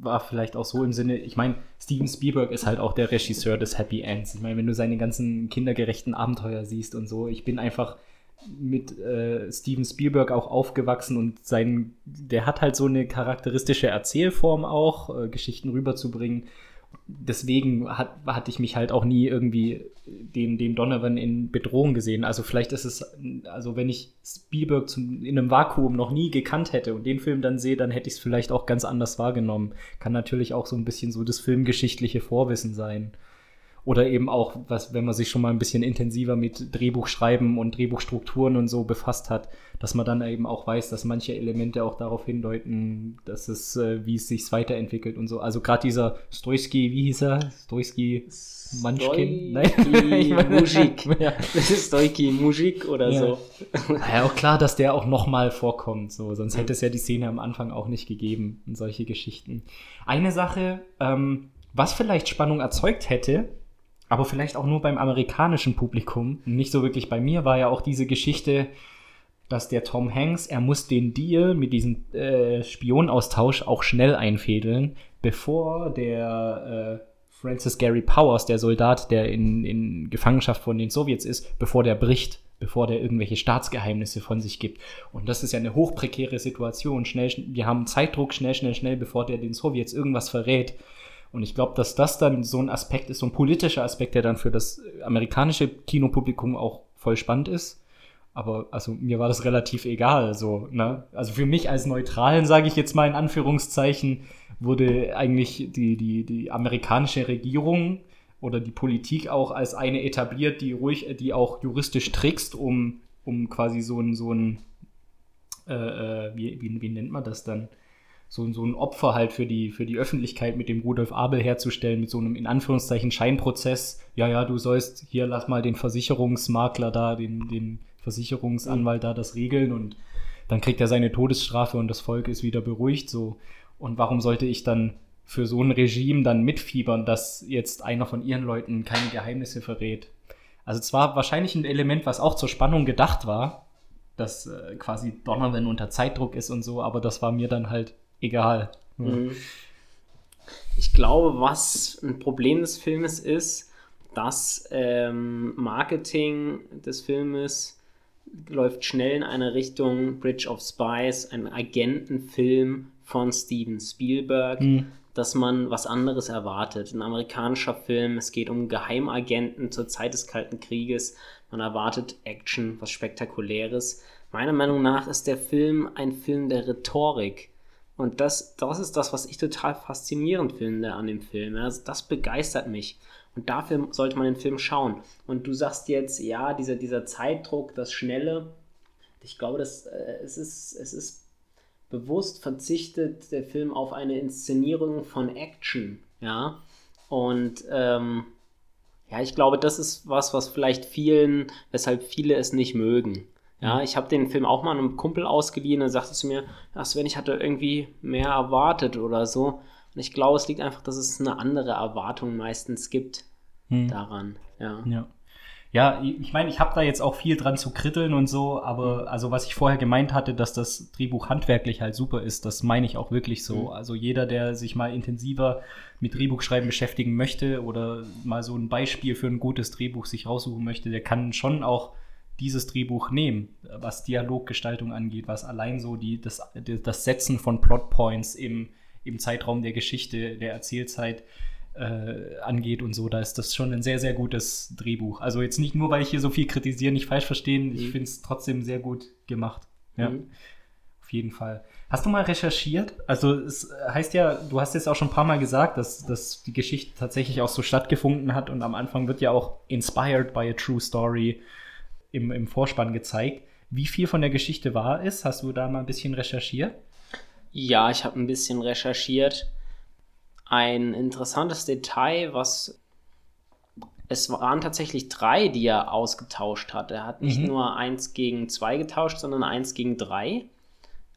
Speaker 1: war vielleicht auch so im Sinne, ich meine, Steven Spielberg ist halt auch der Regisseur des Happy Ends. Ich meine, wenn du seine ganzen kindergerechten Abenteuer siehst und so, ich bin einfach mit äh, Steven Spielberg auch aufgewachsen und sein, der hat halt so eine charakteristische Erzählform auch, äh, Geschichten rüberzubringen. Deswegen hat, hatte ich mich halt auch nie irgendwie den, den Donovan in Bedrohung gesehen. Also vielleicht ist es, also wenn ich Spielberg zum, in einem Vakuum noch nie gekannt hätte und den Film dann sehe, dann hätte ich es vielleicht auch ganz anders wahrgenommen. Kann natürlich auch so ein bisschen so das filmgeschichtliche Vorwissen sein. Oder eben auch, was, wenn man sich schon mal ein bisschen intensiver mit Drehbuchschreiben und Drehbuchstrukturen und so befasst hat, dass man dann eben auch weiß, dass manche Elemente auch darauf hindeuten, dass es, äh, wie es sich weiterentwickelt und so. Also gerade dieser Stoisky, wie hieß er? Stoisky Munchkin? Meine-
Speaker 2: Mujik.
Speaker 1: ja.
Speaker 2: Das ist Stoiki Mujik oder
Speaker 1: Ja.
Speaker 2: so.
Speaker 1: Ja, auch klar, dass der auch nochmal vorkommt, so, sonst hätte es ja die Szene am Anfang auch nicht gegeben und solche Geschichten. Eine Sache, ähm, was vielleicht Spannung erzeugt hätte, aber vielleicht auch nur beim amerikanischen Publikum, nicht so wirklich bei mir, war ja auch diese Geschichte, dass der Tom Hanks, er muss den Deal mit diesem äh, Spionaustausch auch schnell einfädeln, bevor der äh, Francis Gary Powers, der Soldat, der in, in Gefangenschaft von den Sowjets ist, bevor der bricht, bevor der irgendwelche Staatsgeheimnisse von sich gibt. Und das ist ja eine hochprekäre Situation. Schnell, schn- wir haben Zeitdruck, schnell, schnell, schnell, bevor der den Sowjets irgendwas verrät. Und ich glaube, dass das dann so ein Aspekt ist, so ein politischer Aspekt, der dann für das amerikanische Kinopublikum auch voll spannend ist. Aber also mir war das relativ egal. So, ne? Also für mich als Neutralen, sage ich jetzt mal in Anführungszeichen, wurde eigentlich die, die, die amerikanische Regierung oder die Politik auch als eine etabliert, die ruhig, die auch juristisch trickst, um, um quasi so ein, so ein äh, äh, wie, wie, wie nennt man das dann? So, so ein Opfer halt für die, für die Öffentlichkeit mit dem Rudolf Abel herzustellen, mit so einem in Anführungszeichen Scheinprozess. Ja, ja, du sollst hier lass mal den Versicherungsmakler da, den, den Versicherungsanwalt da das regeln und dann kriegt er seine Todesstrafe und das Volk ist wieder beruhigt so. Und warum sollte ich dann für so ein Regime dann mitfiebern, dass jetzt einer von ihren Leuten keine Geheimnisse verrät? Also zwar wahrscheinlich ein Element, was auch zur Spannung gedacht war, dass äh, quasi Donovan unter Zeitdruck ist und so, aber das war mir dann halt egal.
Speaker 2: Mhm. Ich glaube, was ein Problem des Filmes ist, das ähm, Marketing des Filmes läuft schnell in eine Richtung Bridge of Spies, ein Agentenfilm von Steven Spielberg. dass man was anderes erwartet. Ein amerikanischer Film, es geht um Geheimagenten zur Zeit des Kalten Krieges. Man erwartet Action, was Spektakuläres. Meiner Meinung nach ist der Film ein Film der Rhetorik. Und das, das ist das, was ich total faszinierend finde an dem Film. Also das begeistert mich. Und dafür sollte man den Film schauen. Und du sagst jetzt, ja, dieser, dieser Zeitdruck, das Schnelle. Ich glaube, das, äh, es, ist, es ist bewusst verzichtet der Film auf eine Inszenierung von Action. Ja. Und ähm, ja, ich glaube, das ist was, was vielleicht vielen, weshalb viele es nicht mögen. Ja, ich habe den Film auch mal einem Kumpel ausgeliehen und sagte zu mir, ach Sven, ich hatte irgendwie mehr erwartet oder so. Und ich glaube, es liegt einfach, dass es eine andere Erwartung meistens gibt hm. daran. Ja.
Speaker 1: ja. Ja, ich meine, ich habe da jetzt auch viel dran zu kritteln und so, aber mhm. also was ich vorher gemeint hatte, dass das Drehbuch handwerklich halt super ist, das meine ich auch wirklich so. Mhm. Also jeder, der sich mal intensiver mit Drehbuchschreiben beschäftigen möchte oder mal so ein Beispiel für ein gutes Drehbuch sich raussuchen möchte, der kann schon auch dieses Drehbuch nehmen, was Dialoggestaltung angeht, was allein so die, das, das Setzen von Plotpoints im, im Zeitraum der Geschichte, der Erzählzeit äh, angeht und so, da ist das schon ein sehr, sehr gutes Drehbuch. Also jetzt nicht nur, weil ich hier so viel kritisiere, nicht falsch verstehen, mhm. ich finde es trotzdem sehr gut gemacht. Ja. Mhm. Auf jeden Fall. Hast du mal recherchiert? Also es heißt ja, du hast jetzt auch schon ein paar Mal gesagt, dass, dass die Geschichte tatsächlich auch so stattgefunden hat und am Anfang wird ja auch inspired by a true story im, im Vorspann gezeigt. Wie viel von der Geschichte wahr ist? Hast du da mal ein bisschen recherchiert?
Speaker 2: Ja, ich habe ein bisschen recherchiert. Ein interessantes Detail, was es waren tatsächlich drei, die er ausgetauscht hat. Er hat nicht mhm. nur eins gegen zwei getauscht, sondern eins gegen drei.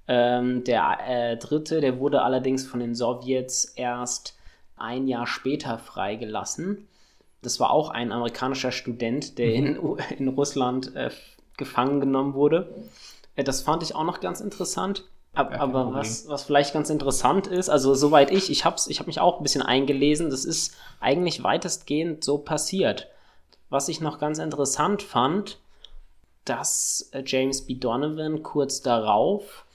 Speaker 2: Ähm, der äh, dritte, der wurde allerdings von den Sowjets erst ein Jahr später freigelassen. Das war auch ein amerikanischer Student, der mhm. in, in Russland äh, gefangen genommen wurde. Äh, das fand ich auch noch ganz interessant. Ab, aber was, was vielleicht ganz interessant ist, also soweit ich, ich habe ich hab mich auch ein bisschen eingelesen, das ist eigentlich weitestgehend so passiert. Was ich noch ganz interessant fand, dass äh, James B. Donovan kurz darauf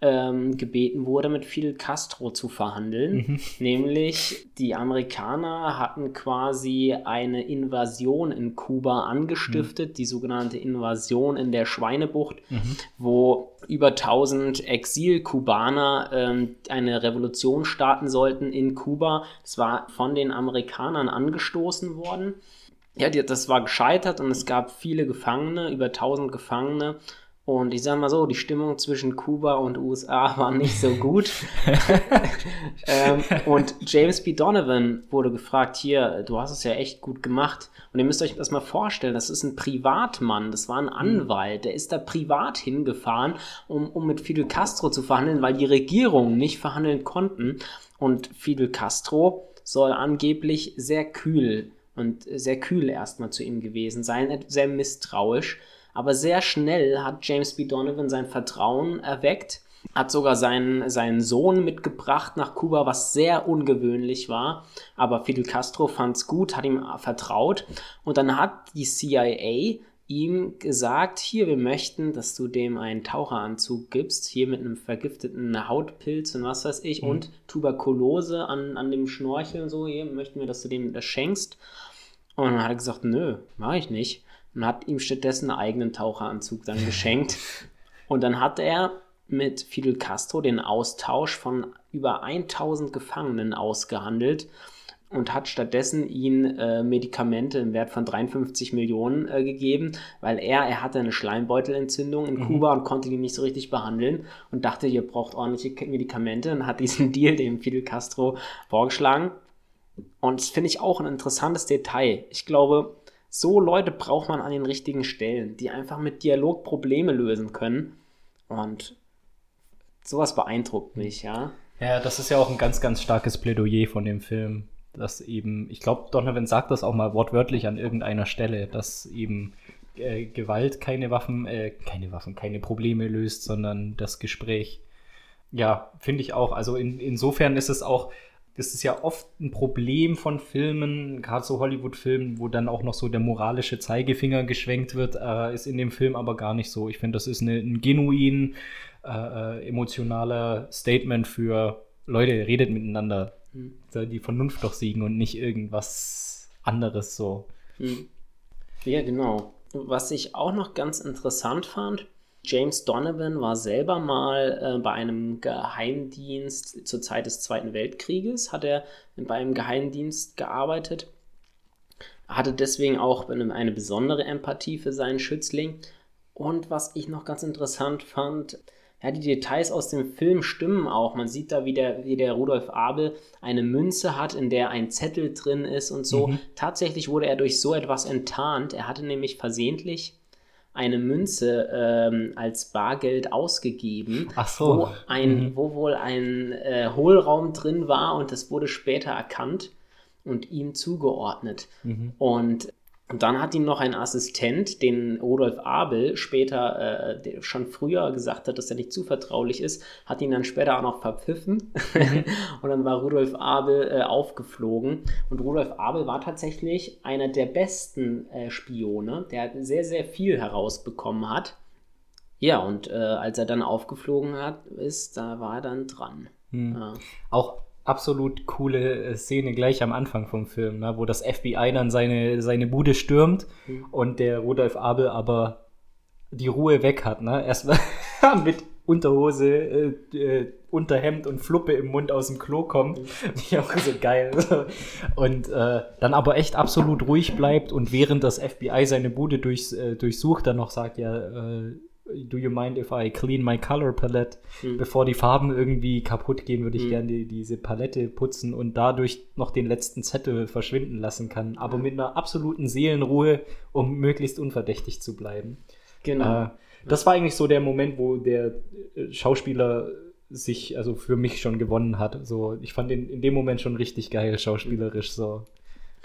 Speaker 2: ähm, gebeten wurde, mit Fidel Castro zu verhandeln. Mhm. Nämlich die Amerikaner hatten quasi eine Invasion in Kuba angestiftet, mhm. die sogenannte Invasion in der Schweinebucht, mhm. wo über 1000 Exil-Kubaner ähm, eine Revolution starten sollten in Kuba. Das war von den Amerikanern angestoßen worden. Ja, das war gescheitert und es gab viele Gefangene, über 1000 Gefangene. Und ich sage mal so, die Stimmung zwischen Kuba und USA war nicht so gut. ähm, und James B. Donovan wurde gefragt, hier, du hast es ja echt gut gemacht. Und ihr müsst euch das mal vorstellen, das ist ein Privatmann, das war ein Anwalt, der ist da privat hingefahren, um, um mit Fidel Castro zu verhandeln, weil die Regierungen nicht verhandeln konnten. Und Fidel Castro soll angeblich sehr kühl und sehr kühl erstmal zu ihm gewesen sein, sehr misstrauisch. Aber sehr schnell hat James B. Donovan sein Vertrauen erweckt, hat sogar seinen, seinen Sohn mitgebracht nach Kuba, was sehr ungewöhnlich war. Aber Fidel Castro fand es gut, hat ihm vertraut. Und dann hat die CIA ihm gesagt, hier, wir möchten, dass du dem einen Taucheranzug gibst, hier mit einem vergifteten Hautpilz und was weiß ich, mhm. und Tuberkulose an, an dem Schnorchel und so, hier möchten wir, dass du dem das schenkst. Und dann hat er gesagt, nö, mache ich nicht und hat ihm stattdessen einen eigenen Taucheranzug dann geschenkt. und dann hat er mit Fidel Castro den Austausch von über 1000 Gefangenen ausgehandelt und hat stattdessen ihn äh, Medikamente im Wert von 53 Millionen äh, gegeben, weil er, er hatte eine Schleimbeutelentzündung in mhm. Kuba und konnte die nicht so richtig behandeln und dachte, ihr braucht ordentliche Medikamente und hat diesen Deal dem Fidel Castro vorgeschlagen. Und das finde ich auch ein interessantes Detail. Ich glaube, so Leute braucht man an den richtigen Stellen, die einfach mit Dialog Probleme lösen können. Und sowas beeindruckt mich, ja.
Speaker 1: Ja, das ist ja auch ein ganz, ganz starkes Plädoyer von dem Film. Dass eben, ich glaube, Donovan sagt das auch mal wortwörtlich an irgendeiner Stelle, dass eben äh, Gewalt keine Waffen, äh, keine Waffen, keine Probleme löst, sondern das Gespräch. Ja, finde ich auch. Also in, insofern ist es auch, das ist ja oft ein Problem von Filmen, gerade so Hollywood-Filmen, wo dann auch noch so der moralische Zeigefinger geschwenkt wird, äh, ist in dem Film aber gar nicht so. Ich finde, das ist eine, ein genuin äh, äh, emotionaler Statement für Leute, redet miteinander. Soll die Vernunft doch siegen und nicht irgendwas anderes so.
Speaker 2: Hm. Ja, genau. Was ich auch noch ganz interessant fand, James Donovan war selber mal äh, bei einem Geheimdienst zur Zeit des Zweiten Weltkrieges, hat er bei einem Geheimdienst gearbeitet, hatte deswegen auch eine, besondere Empathie für seinen Schützling. Und was ich noch ganz interessant fand, ja, die Details aus dem Film stimmen auch. Man sieht da, wie der, wie der Rudolf Abel eine Münze hat, in der ein Zettel drin ist und so. Mhm. Tatsächlich wurde er durch so etwas enttarnt. Er hatte nämlich versehentlich eine Münze ähm, als Bargeld ausgegeben,
Speaker 1: so.
Speaker 2: wo, ein, mhm. wo wohl ein äh, Hohlraum drin war und das wurde später erkannt und ihm zugeordnet. Mhm. Und und dann hat ihm noch ein Assistent, den Rudolf Abel später äh, schon früher gesagt hat, dass er nicht zuvertraulich ist, hat ihn dann später auch noch verpfiffen. Mhm. und dann war Rudolf Abel äh, aufgeflogen. Und Rudolf Abel war tatsächlich einer der besten äh, Spione, der sehr, sehr viel herausbekommen hat. Ja, und äh, als er dann aufgeflogen hat, ist, da war er dann dran.
Speaker 1: Mhm. Ja. Auch absolut coole äh, Szene gleich am Anfang vom Film, ne, wo das FBI dann seine, seine Bude stürmt mhm. und der Rudolf Abel aber die Ruhe weg hat. Ne? Erstmal mit Unterhose, äh, äh, Unterhemd und Fluppe im Mund aus dem Klo kommt. Mhm. Ja, auch so geil. Und äh, dann aber echt absolut ruhig bleibt und während das FBI seine Bude durchs, äh, durchsucht, dann noch sagt, ja, äh, do you mind if I clean my color palette? Mhm. Bevor die Farben irgendwie kaputt gehen, würde ich mhm. gerne die, diese Palette putzen und dadurch noch den letzten Zettel verschwinden lassen kann. Aber mit einer absoluten Seelenruhe, um möglichst unverdächtig zu bleiben. Genau. Äh, das war eigentlich so der Moment, wo der äh, Schauspieler sich also für mich schon gewonnen hat. So, ich fand ihn in dem Moment schon richtig geil, schauspielerisch. So,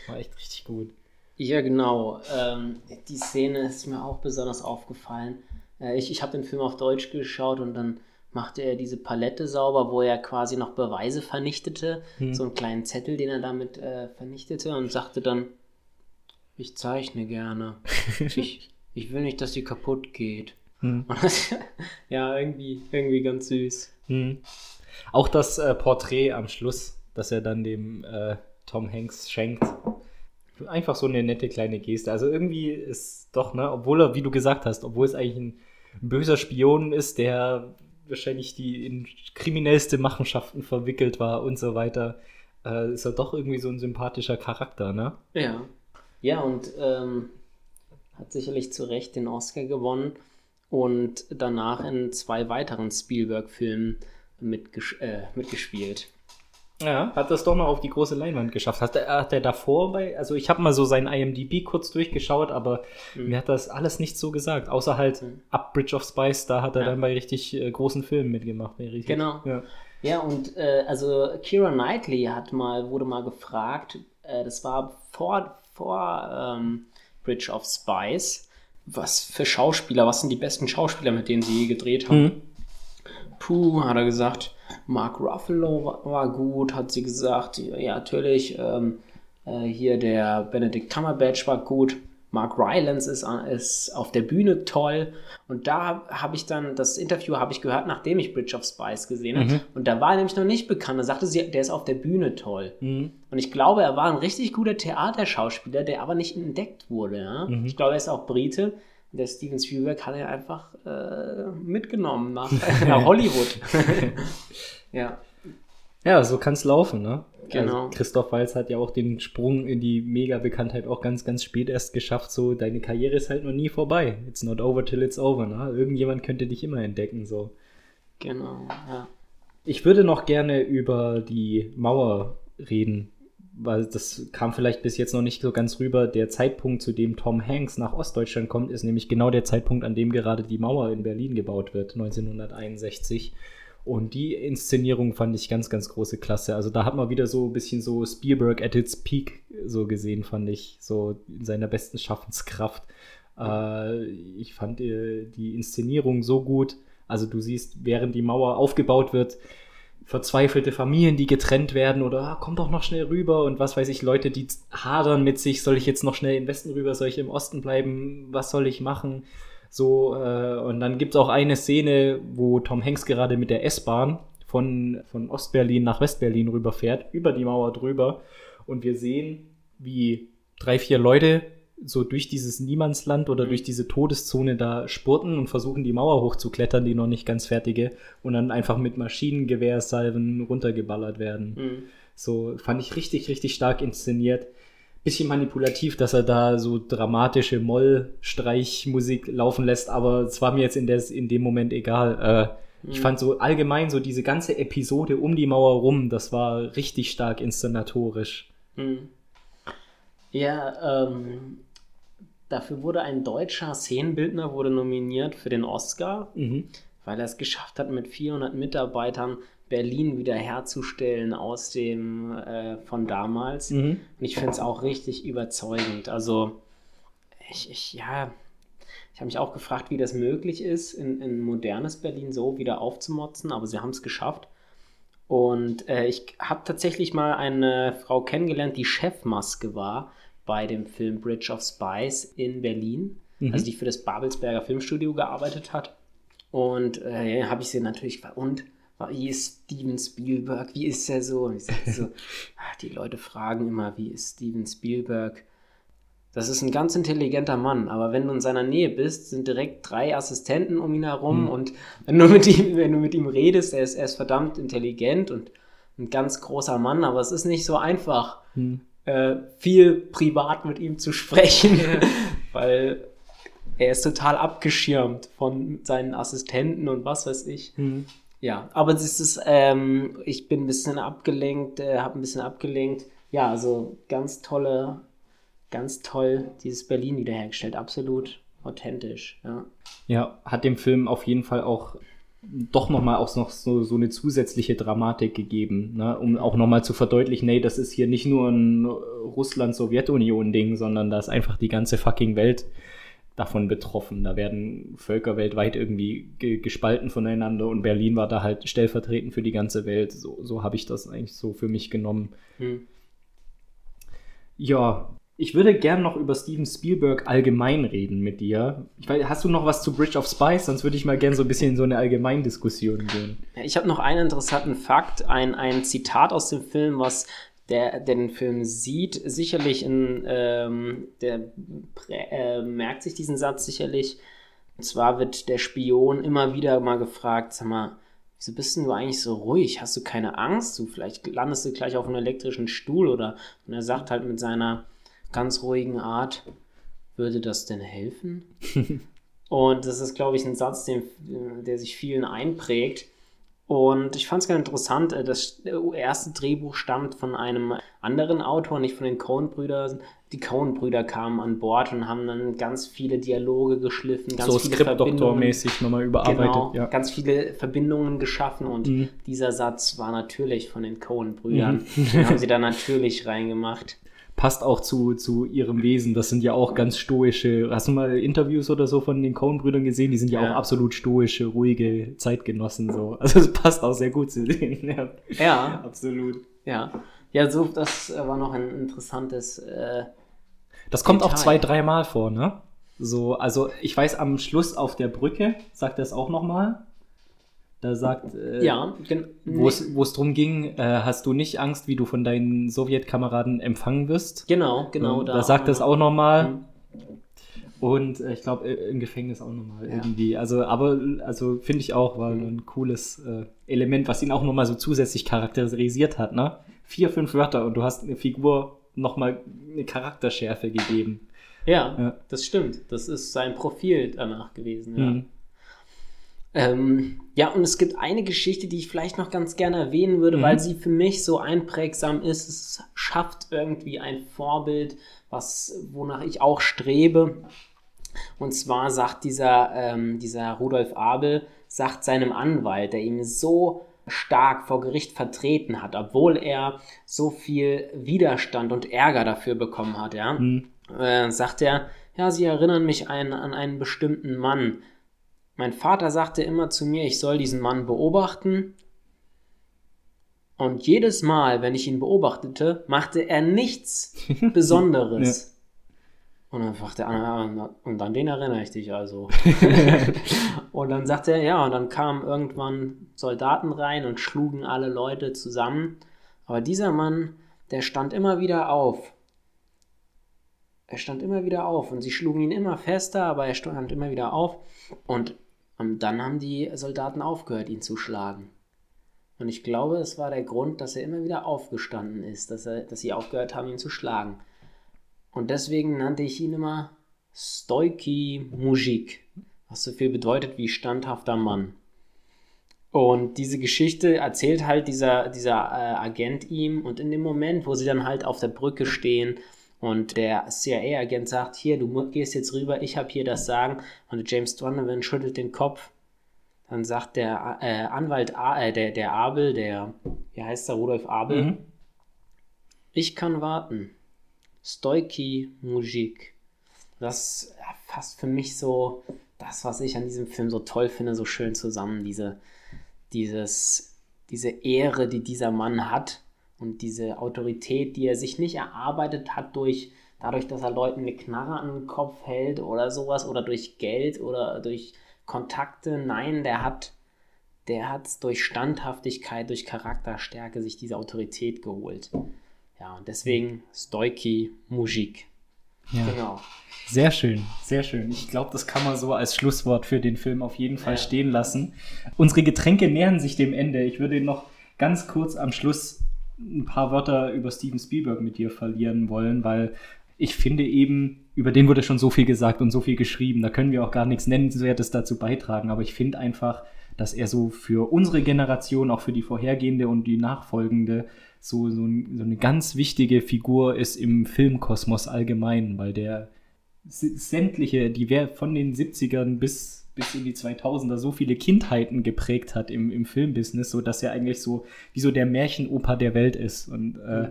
Speaker 1: war echt richtig gut.
Speaker 2: Ja, genau. Ähm, die Szene ist mir auch besonders aufgefallen. Äh, ich ich habe den Film auf Deutsch geschaut und dann machte er diese Palette sauber, wo er quasi noch Beweise vernichtete, hm. so einen kleinen Zettel, den er damit äh, vernichtete und sagte dann, ich zeichne gerne. ich, ich will nicht, dass die kaputt geht. Hm. Das, ja, irgendwie, irgendwie ganz süß. Hm.
Speaker 1: Auch das äh, Porträt am Schluss, das er dann dem äh, Tom Hanks schenkt. Einfach so eine nette kleine Geste. Also irgendwie ist doch, ne, obwohl er, wie du gesagt hast, obwohl es eigentlich ein böser Spion ist, der wahrscheinlich die in kriminellste Machenschaften verwickelt war und so weiter, äh, ist er doch irgendwie so ein sympathischer Charakter, ne?
Speaker 2: Ja. Ja, und ähm, hat sicherlich zu Recht den Oscar gewonnen und danach in zwei weiteren Spielberg-Filmen mitges äh, mitgespielt.
Speaker 1: Ja, hat das doch noch auf die große Leinwand geschafft. Hat er, hat er davor bei, also ich habe mal so sein IMDb kurz durchgeschaut, aber mhm. mir hat das alles nicht so gesagt. Außer halt mhm. ab Bridge of Spice, da hat er ja. dann bei richtig äh, großen Filmen mitgemacht. Richtig,
Speaker 2: genau. Ja, ja und äh, also Kira Knightley hat mal, wurde mal gefragt, äh, das war vor, vor ähm, Bridge of Spice, was für Schauspieler, was sind die besten Schauspieler, mit denen sie je gedreht haben? Mhm. Puh, hat er gesagt Mark Ruffalo war, war gut, hat sie gesagt. Ja, natürlich. Ähm, äh, hier der Benedict Cumberbatch war gut. Mark Rylance ist, ist auf der Bühne toll. Und da habe ich dann, das Interview habe ich gehört, nachdem ich Bridge of Spies gesehen habe. Mhm. Und da war er nämlich noch nicht bekannt. Da sagte sie, der ist auf der Bühne toll. Mhm. Und ich glaube, er war ein richtig guter Theaterschauspieler, der aber nicht entdeckt wurde. Ja? Mhm. Ich glaube, er ist auch Brite der Steven Spielberg hat er einfach äh, mitgenommen nach, nach Hollywood. ja.
Speaker 1: Ja, so kann es laufen, ne?
Speaker 2: Genau.
Speaker 1: Also Christoph Walz hat ja auch den Sprung in die Mega-Bekanntheit auch ganz, ganz spät erst geschafft. So, deine Karriere ist halt noch nie vorbei. It's not over till it's over, ne? Irgendjemand könnte dich immer entdecken, so.
Speaker 2: Genau, ja.
Speaker 1: Ich würde noch gerne über die Mauer reden, weil das kam vielleicht bis jetzt noch nicht so ganz rüber, der Zeitpunkt, zu dem Tom Hanks nach Ostdeutschland kommt, ist nämlich genau der Zeitpunkt, an dem gerade die Mauer in Berlin gebaut wird, 1961. Und die Inszenierung fand ich ganz, ganz große Klasse. Also da hat man wieder so ein bisschen so Spielberg at its peak so gesehen, fand ich, so in seiner besten Schaffenskraft. Äh, ich fand äh, die Inszenierung so gut. Also du siehst, während die Mauer aufgebaut wird, verzweifelte Familien, die getrennt werden oder ah, komm doch noch schnell rüber und was weiß ich, Leute, die hadern mit sich, soll ich jetzt noch schnell im Westen rüber, soll ich im Osten bleiben, was soll ich machen? So, äh, und dann gibt es auch eine Szene, wo Tom Hanks gerade mit der S-Bahn von, von Ostberlin nach Westberlin rüberfährt, über die Mauer drüber. Und wir sehen, wie drei, vier Leute so durch dieses Niemandsland oder durch diese Todeszone da spurten und versuchen, die Mauer hochzuklettern, die noch nicht ganz fertige, und dann einfach mit Maschinengewehrsalven runtergeballert werden.
Speaker 2: Mhm.
Speaker 1: So fand ich richtig, richtig stark inszeniert. Bisschen manipulativ, dass er da so dramatische Moll-Streichmusik laufen lässt, aber es war mir jetzt in, des, in dem Moment egal. Äh, Ich fand so allgemein so diese ganze Episode um die Mauer rum, das war richtig stark inszenatorisch.
Speaker 2: Mhm. Ja, ähm, dafür wurde ein deutscher Szenenbildner wurde nominiert für den Oscar,
Speaker 1: Mhm.
Speaker 2: weil er es geschafft hat, mit 400 Mitarbeitern Berlin wiederherzustellen aus dem äh, von damals.
Speaker 1: Mhm.
Speaker 2: Und ich finde es auch richtig überzeugend. Also, ich, ich ja, ich habe mich auch gefragt, wie das möglich ist, in, in modernes Berlin so wieder aufzumotzen, aber sie haben es geschafft. Und äh, ich habe tatsächlich mal eine Frau kennengelernt, die Chefmaske war bei dem Film Bridge of Spies in Berlin, also die für das Babelsberger Filmstudio gearbeitet hat. Und äh, habe ich sie natürlich gefragt, und wie ist Steven Spielberg? Wie ist er so? Und ich sagte so, ah, die Leute fragen immer, wie ist Steven Spielberg? Das ist ein ganz intelligenter Mann, aber wenn du in seiner Nähe bist, sind direkt drei Assistenten um ihn herum und wenn du mit ihm, wenn du mit ihm redest, er ist, er ist verdammt intelligent und ein ganz großer Mann, aber es ist nicht so einfach, äh, viel privat mit ihm zu sprechen, weil er ist total abgeschirmt von seinen Assistenten und was weiß ich. Ja, aber es ist, ähm, ich bin ein bisschen abgelenkt, äh, habe ein bisschen abgelenkt. Ja, also ganz tolle, ganz toll dieses Berlin wiederhergestellt, absolut authentisch. Ja,
Speaker 1: Ja, hat dem Film auf jeden Fall auch doch nochmal auch noch so, so eine zusätzliche Dramatik gegeben, ne? um auch nochmal zu verdeutlichen, nee, das ist hier nicht nur ein Russland-Sowjetunion-Ding, sondern da ist einfach die ganze fucking Welt davon betroffen. Da werden Völker weltweit irgendwie ge gespalten voneinander und Berlin war da halt stellvertretend für die ganze Welt. So, so habe ich das eigentlich so für mich genommen.
Speaker 2: Hm.
Speaker 1: Ja, ich würde gern noch über Steven Spielberg allgemein reden mit dir. Ich weiß, hast du noch was zu Bridge of Spies? Sonst würde ich mal gern so ein bisschen in so eine Allgemeindiskussion gehen.
Speaker 2: Ich habe noch einen interessanten Fakt, ein, ein Zitat aus dem Film, was der, der den Film sieht, sicherlich in, ähm, der äh, merkt sich diesen Satz sicherlich. Und zwar wird der Spion immer wieder mal gefragt, sag mal, wieso bist denn du eigentlich so ruhig? Hast du keine Angst? Du vielleicht landest du gleich auf einem elektrischen Stuhl oder und er sagt halt mit seiner ganz ruhigen Art, würde das denn helfen? Und das ist, glaube ich, ein Satz, den, der sich vielen einprägt. Und ich fand es ganz interessant, äh, das erste Drehbuch stammt von einem anderen Autor, nicht von den Coen-Brüdern. Die Coen-Brüder kamen an Bord und haben dann ganz viele Dialoge geschliffen, ganz
Speaker 1: so
Speaker 2: viele Verbindungen,
Speaker 1: Skriptdoktor-mäßig nochmal überarbeitet.
Speaker 2: genau,
Speaker 1: ja.
Speaker 2: ganz viele Verbindungen geschaffen und
Speaker 1: Mhm.
Speaker 2: dieser Satz war natürlich von den Coen-Brüdern. Den haben sie da natürlich reingemacht.
Speaker 1: Passt auch zu, zu ihrem Wesen. Das sind ja auch ganz stoische. Hast du mal Interviews oder so von den Coen-Brüdern gesehen? Die sind ja,
Speaker 2: Ja.
Speaker 1: auch absolut stoische, ruhige Zeitgenossen. So. Also es passt auch sehr gut zu denen. Ja,
Speaker 2: Ja,
Speaker 1: absolut.
Speaker 2: ja. Ja, so, das war noch ein interessantes äh,
Speaker 1: Das kommt auch
Speaker 2: Detail.
Speaker 1: zwei, dreimal vor, ne? So, also ich weiß, am Schluss auf der Brücke sagt er es auch nochmal. Da sagt, äh,
Speaker 2: Ja,
Speaker 1: wo es drum ging, äh, hast du nicht Angst, wie du von deinen Sowjetkameraden empfangen wirst?
Speaker 2: genau, genau.
Speaker 1: Ähm, da, sagt er es auch nochmal.
Speaker 2: Mhm.
Speaker 1: Und äh, ich glaube, im Gefängnis auch nochmal
Speaker 2: Ja.
Speaker 1: irgendwie. Also, aber, also finde ich auch, war ein cooles äh, Element, was ihn auch nochmal so zusätzlich charakterisiert hat, ne? Vier, fünf Wörter und du hast eine Figur nochmal eine Charakterschärfe gegeben.
Speaker 2: Ja,
Speaker 1: Ja.
Speaker 2: das stimmt. Das ist sein Profil danach gewesen. Ja.
Speaker 1: Mhm.
Speaker 2: Ähm, ja, und es gibt eine Geschichte, die ich vielleicht noch ganz gerne erwähnen würde,
Speaker 1: Mhm.
Speaker 2: weil sie für mich so einprägsam ist. Es schafft irgendwie ein Vorbild, was, wonach ich auch strebe. Und zwar sagt dieser, ähm, dieser Rudolf Abel, sagt seinem Anwalt, der ihn so stark vor Gericht vertreten hat, obwohl er so viel Widerstand und Ärger dafür bekommen hat, ja, äh, sagt er, ja, Sie erinnern mich ein, an einen bestimmten Mann. Mein Vater sagte immer zu mir, ich soll diesen Mann beobachten. Und jedes Mal, wenn ich ihn beobachtete, machte er nichts Besonderes. Und dann fragt der andere, und an den erinnere ich dich also. und dann sagt er, ja, und dann kamen irgendwann Soldaten rein und schlugen alle Leute zusammen. Aber dieser Mann, der stand immer wieder auf. Er stand immer wieder auf und sie schlugen ihn immer fester, aber er stand immer wieder auf. Und dann haben die Soldaten aufgehört, ihn zu schlagen. Und ich glaube, es war der Grund, dass er immer wieder aufgestanden ist, dass, er, dass sie aufgehört haben, ihn zu schlagen. Und deswegen nannte ich ihn immer Stoiki Mujik, was so viel bedeutet wie standhafter Mann. Und diese Geschichte erzählt halt dieser, dieser äh, Agent ihm und in dem Moment, wo sie dann halt auf der Brücke stehen und der CIA-Agent sagt, hier, du gehst jetzt rüber, ich habe hier das Sagen und James Donovan schüttelt den Kopf, dann sagt der äh, Anwalt, äh, der, der Abel, der, wie heißt der, Rudolf Abel, mhm. ich kann warten. Stoiki Mujik. Das fasst für mich so das, was ich an diesem Film so toll finde, so schön zusammen. Diese, dieses, diese Ehre, die dieser Mann hat und diese Autorität, die er sich nicht erarbeitet hat durch dadurch, dass er Leuten eine Knarre an den Kopf hält oder sowas oder durch Geld oder durch Kontakte. Nein, der hat der hat durch Standhaftigkeit, durch Charakterstärke sich diese Autorität geholt. Ja, und deswegen Stoiki Mujik.
Speaker 1: Ja. Genau. Sehr schön, sehr schön. Ich glaube, das kann man so als Schlusswort für den Film auf jeden Fall ja. stehen lassen. Unsere Getränke nähern sich dem Ende. Ich würde noch ganz kurz am Schluss ein paar Wörter über Steven Spielberg mit dir verlieren wollen, weil ich finde eben, über den wurde schon so viel gesagt und so viel geschrieben. Da können wir auch gar nichts Nennenswertes dazu beitragen. Aber ich finde einfach, dass er so für unsere Generation, auch für die vorhergehende und die nachfolgende, so, so, so eine ganz wichtige Figur ist im Filmkosmos allgemein, weil der sämtliche, die von den 70ern bis, bis in die 2000er so viele Kindheiten geprägt hat im, im Filmbusiness, so dass er eigentlich so wie so der Märchenoper der Welt ist. Und äh,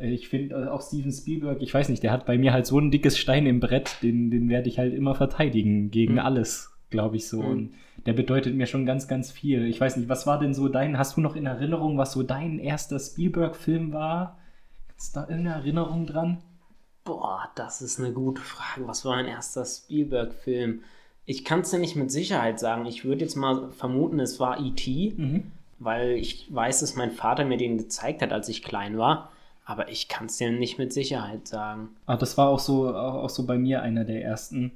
Speaker 1: ich finde auch Steven Spielberg, ich weiß nicht, der hat bei mir halt so ein dickes Stein im Brett, den, den werde ich halt immer verteidigen gegen mhm. alles, glaube ich so. Mhm. Und der bedeutet mir schon ganz, ganz viel. Ich weiß nicht, was war denn so dein, hast du noch in Erinnerung, was so dein erster Spielberg-Film war? Ist da irgendeine Erinnerung dran?
Speaker 2: Boah, das ist eine gute Frage. Was war mein erster Spielberg-Film? Ich kann es ja nicht mit Sicherheit sagen. Ich würde jetzt mal vermuten, es war E.T., mhm. weil ich weiß, dass mein Vater mir den gezeigt hat, als ich klein war. Aber ich kann es dir nicht mit Sicherheit sagen.
Speaker 1: Ah, das war auch so, auch, auch so bei mir einer der ersten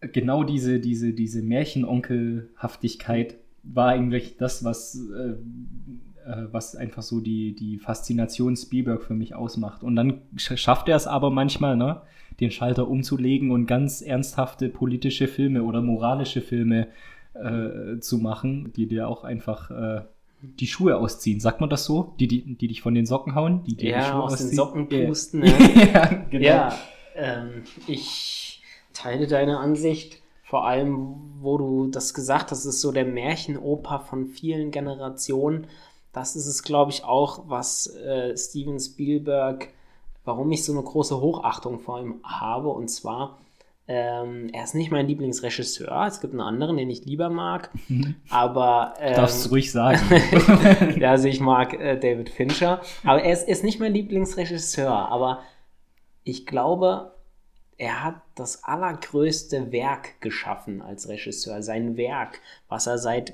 Speaker 1: genau diese, diese, diese Märchenonkelhaftigkeit war eigentlich das, was, äh, äh, was einfach so die, die Faszination Spielberg für mich ausmacht. Und dann schafft er es aber manchmal, ne, den Schalter umzulegen und ganz ernsthafte politische Filme oder moralische Filme äh, zu machen, die dir auch einfach äh, die Schuhe ausziehen. Sagt man das so? Die, die, die dich von den Socken hauen? Die, die
Speaker 2: ja,
Speaker 1: die
Speaker 2: Schuhe aus ausziehen? den Socken pusten. ja, genau. Ja, ähm, ich teile deine Ansicht. Vor allem, wo du das gesagt hast, ist so der Märchenoper von vielen Generationen. Das ist es, glaube ich, auch, was äh, Steven Spielberg, warum ich so eine große Hochachtung vor ihm habe. Und zwar, ähm, er ist nicht mein Lieblingsregisseur. Es gibt einen anderen, den ich lieber mag. aber.
Speaker 1: Ähm, Darfst du ruhig sagen.
Speaker 2: ja, also ich mag äh, David Fincher. Aber er ist, er ist nicht mein Lieblingsregisseur. Aber ich glaube, er hat das allergrößte Werk geschaffen als Regisseur. Sein Werk, was er seit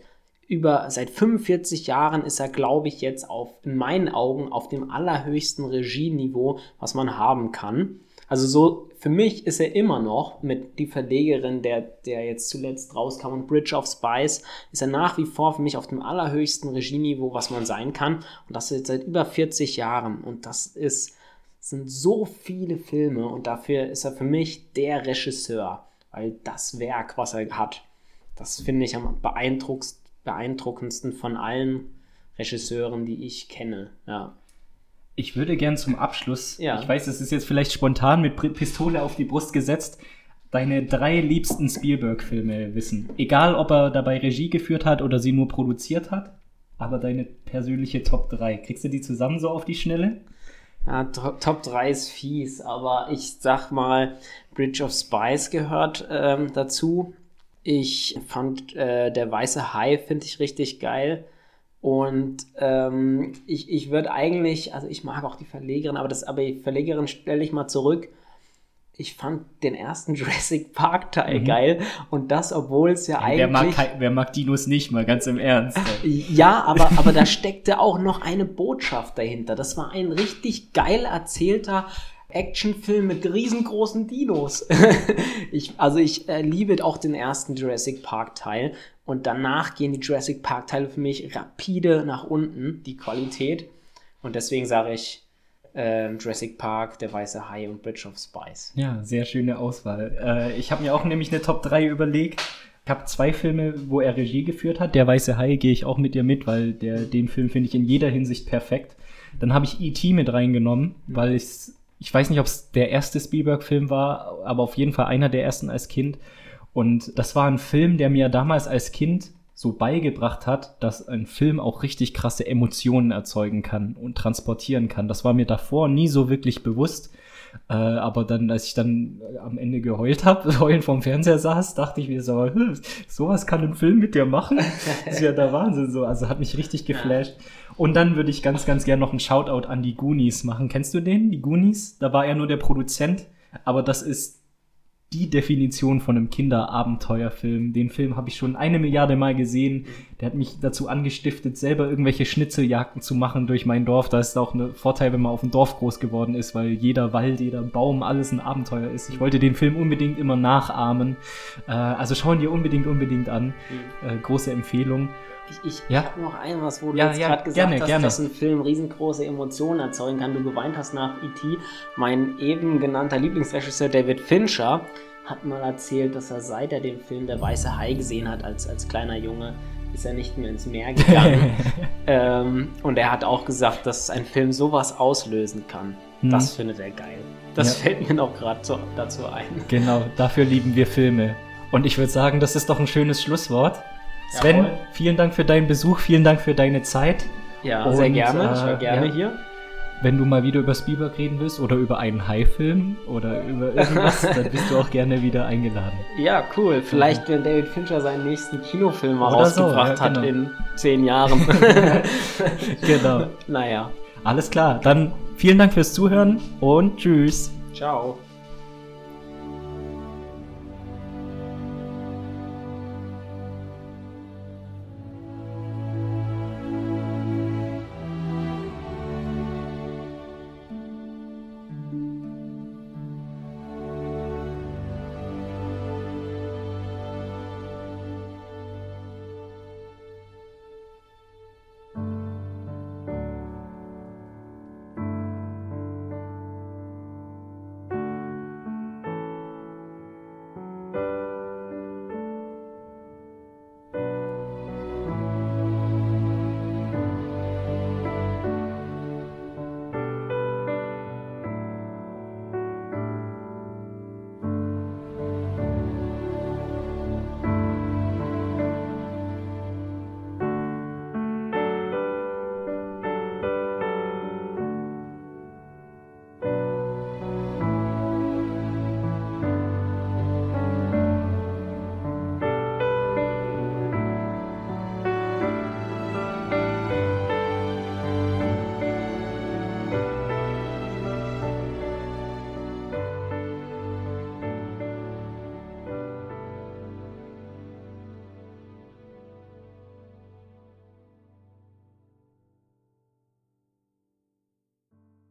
Speaker 2: über seit 45 Jahren ist er, glaube ich, jetzt auf in meinen Augen auf dem allerhöchsten Regieniveau, was man haben kann. Also so für mich ist er immer noch mit die Verlegerin, der der jetzt zuletzt rauskam und Bridge of Spice, ist er nach wie vor für mich auf dem allerhöchsten Regieniveau, was man sein kann. Und das jetzt seit über 40 Jahren. Und das ist sind so viele Filme und dafür ist er für mich der Regisseur, weil das Werk, was er hat, das finde ich am beeindruckendsten von allen Regisseuren, die ich kenne. Ja.
Speaker 1: Ich würde gern zum Abschluss, ja. ich weiß, es ist jetzt vielleicht spontan mit Pistole auf die Brust gesetzt, deine drei liebsten Spielberg-Filme wissen. Egal, ob er dabei Regie geführt hat oder sie nur produziert hat, aber deine persönliche Top 3. Kriegst du die zusammen so auf die Schnelle?
Speaker 2: Ja, Top 3 ist fies, aber ich sag mal, Bridge of Spies gehört ähm, dazu. Ich fand äh, der weiße Hai, finde ich richtig geil. Und ähm, ich, ich würde eigentlich, also ich mag auch die Verlegerin, aber das, aber die Verlegerin stelle ich mal zurück. ich fand den ersten Jurassic Park Teil geil und das, obwohl es ja
Speaker 1: Wer mag,
Speaker 2: eigentlich.
Speaker 1: kei- wer mag Dinos nicht, mal ganz im Ernst.
Speaker 2: Ja, aber, aber da steckte auch noch eine Botschaft dahinter. Das war ein richtig geil erzählter Actionfilm mit riesengroßen Dinos. ich, also ich äh, liebe auch den ersten Jurassic Park Teil und danach gehen die Jurassic Park Teile für mich rapide nach unten, die Qualität. Und deswegen sage ich ähm, Jurassic Park, Der Weiße Hai und Bridge of Spies.
Speaker 1: Ja, sehr schöne Auswahl. Äh, ich habe mir auch nämlich eine Top 3 überlegt. Ich habe zwei Filme, wo er Regie geführt hat. Der Weiße Hai gehe ich auch mit dir mit, weil der, den Film finde ich in jeder Hinsicht perfekt. Dann habe ich E.T. mit reingenommen, weil ich, ich weiß nicht, ob es der erste Spielberg-Film war, aber auf jeden Fall einer der ersten als Kind. Und das war ein Film, der mir damals als Kind so beigebracht hat, dass ein Film auch richtig krasse Emotionen erzeugen kann und transportieren kann. Das war mir davor nie so wirklich bewusst. Äh, aber dann, als ich dann äh, am Ende geheult habe, heulend vorm Fernseher saß, dachte ich mir so, hm, sowas kann ein Film mit dir machen. Das ist ja der Wahnsinn so. Also hat mich richtig geflasht. Und dann würde ich ganz, ganz gern noch einen Shoutout an die Goonies machen. Kennst du den? Die Goonies? Da war er nur der Produzent, aber das ist die Definition von einem Kinderabenteuerfilm. Den Film habe ich schon eine Milliarde Mal gesehen. Der hat mich dazu angestiftet, selber irgendwelche Schnitzeljagden zu machen durch mein Dorf. Da ist auch ein Vorteil, wenn man auf dem Dorf groß geworden ist, weil jeder Wald, jeder Baum, alles ein Abenteuer ist. Ich wollte den Film unbedingt immer nachahmen. Äh, also schauen dir unbedingt, unbedingt an. Äh, große Empfehlung.
Speaker 2: Ich, ich
Speaker 1: Ja.
Speaker 2: habe noch ein, was wo du
Speaker 1: Ja,
Speaker 2: jetzt
Speaker 1: ja,
Speaker 2: gerade gesagt
Speaker 1: gerne,
Speaker 2: hast,
Speaker 1: gerne.
Speaker 2: dass ein Film riesengroße Emotionen erzeugen kann. Du geweint hast nach E.T. Mein eben genannter Lieblingsregisseur David Fincher hat mal erzählt, dass er seit er den Film Der Weiße Hai gesehen hat als, als kleiner Junge, ist er nicht mehr ins Meer gegangen. ähm, und er hat auch gesagt, dass ein Film sowas auslösen kann.
Speaker 1: Mhm.
Speaker 2: Das findet er geil. Das
Speaker 1: Ja.
Speaker 2: fällt mir noch gerade so, dazu ein.
Speaker 1: Genau, dafür lieben wir Filme. Und ich würde sagen, das ist doch ein schönes Schlusswort. Sven,
Speaker 2: Jawohl.
Speaker 1: vielen Dank für deinen Besuch, vielen Dank für deine Zeit.
Speaker 2: Ja, sehr
Speaker 1: Und,
Speaker 2: gerne. ich
Speaker 1: äh,
Speaker 2: war gerne
Speaker 1: ja.
Speaker 2: hier.
Speaker 1: Wenn du mal wieder über Spielberg reden willst oder über einen Hai-Film oder über irgendwas, dann bist du auch gerne wieder eingeladen.
Speaker 2: Ja, cool. Vielleicht, wenn David Fincher seinen nächsten Kinofilm mal
Speaker 1: Oder so,
Speaker 2: rausgebracht
Speaker 1: ja, genau.
Speaker 2: hat in zehn Jahren.
Speaker 1: Genau.
Speaker 2: naja.
Speaker 1: Alles klar, dann vielen Dank fürs Zuhören und tschüss.
Speaker 2: Ciao.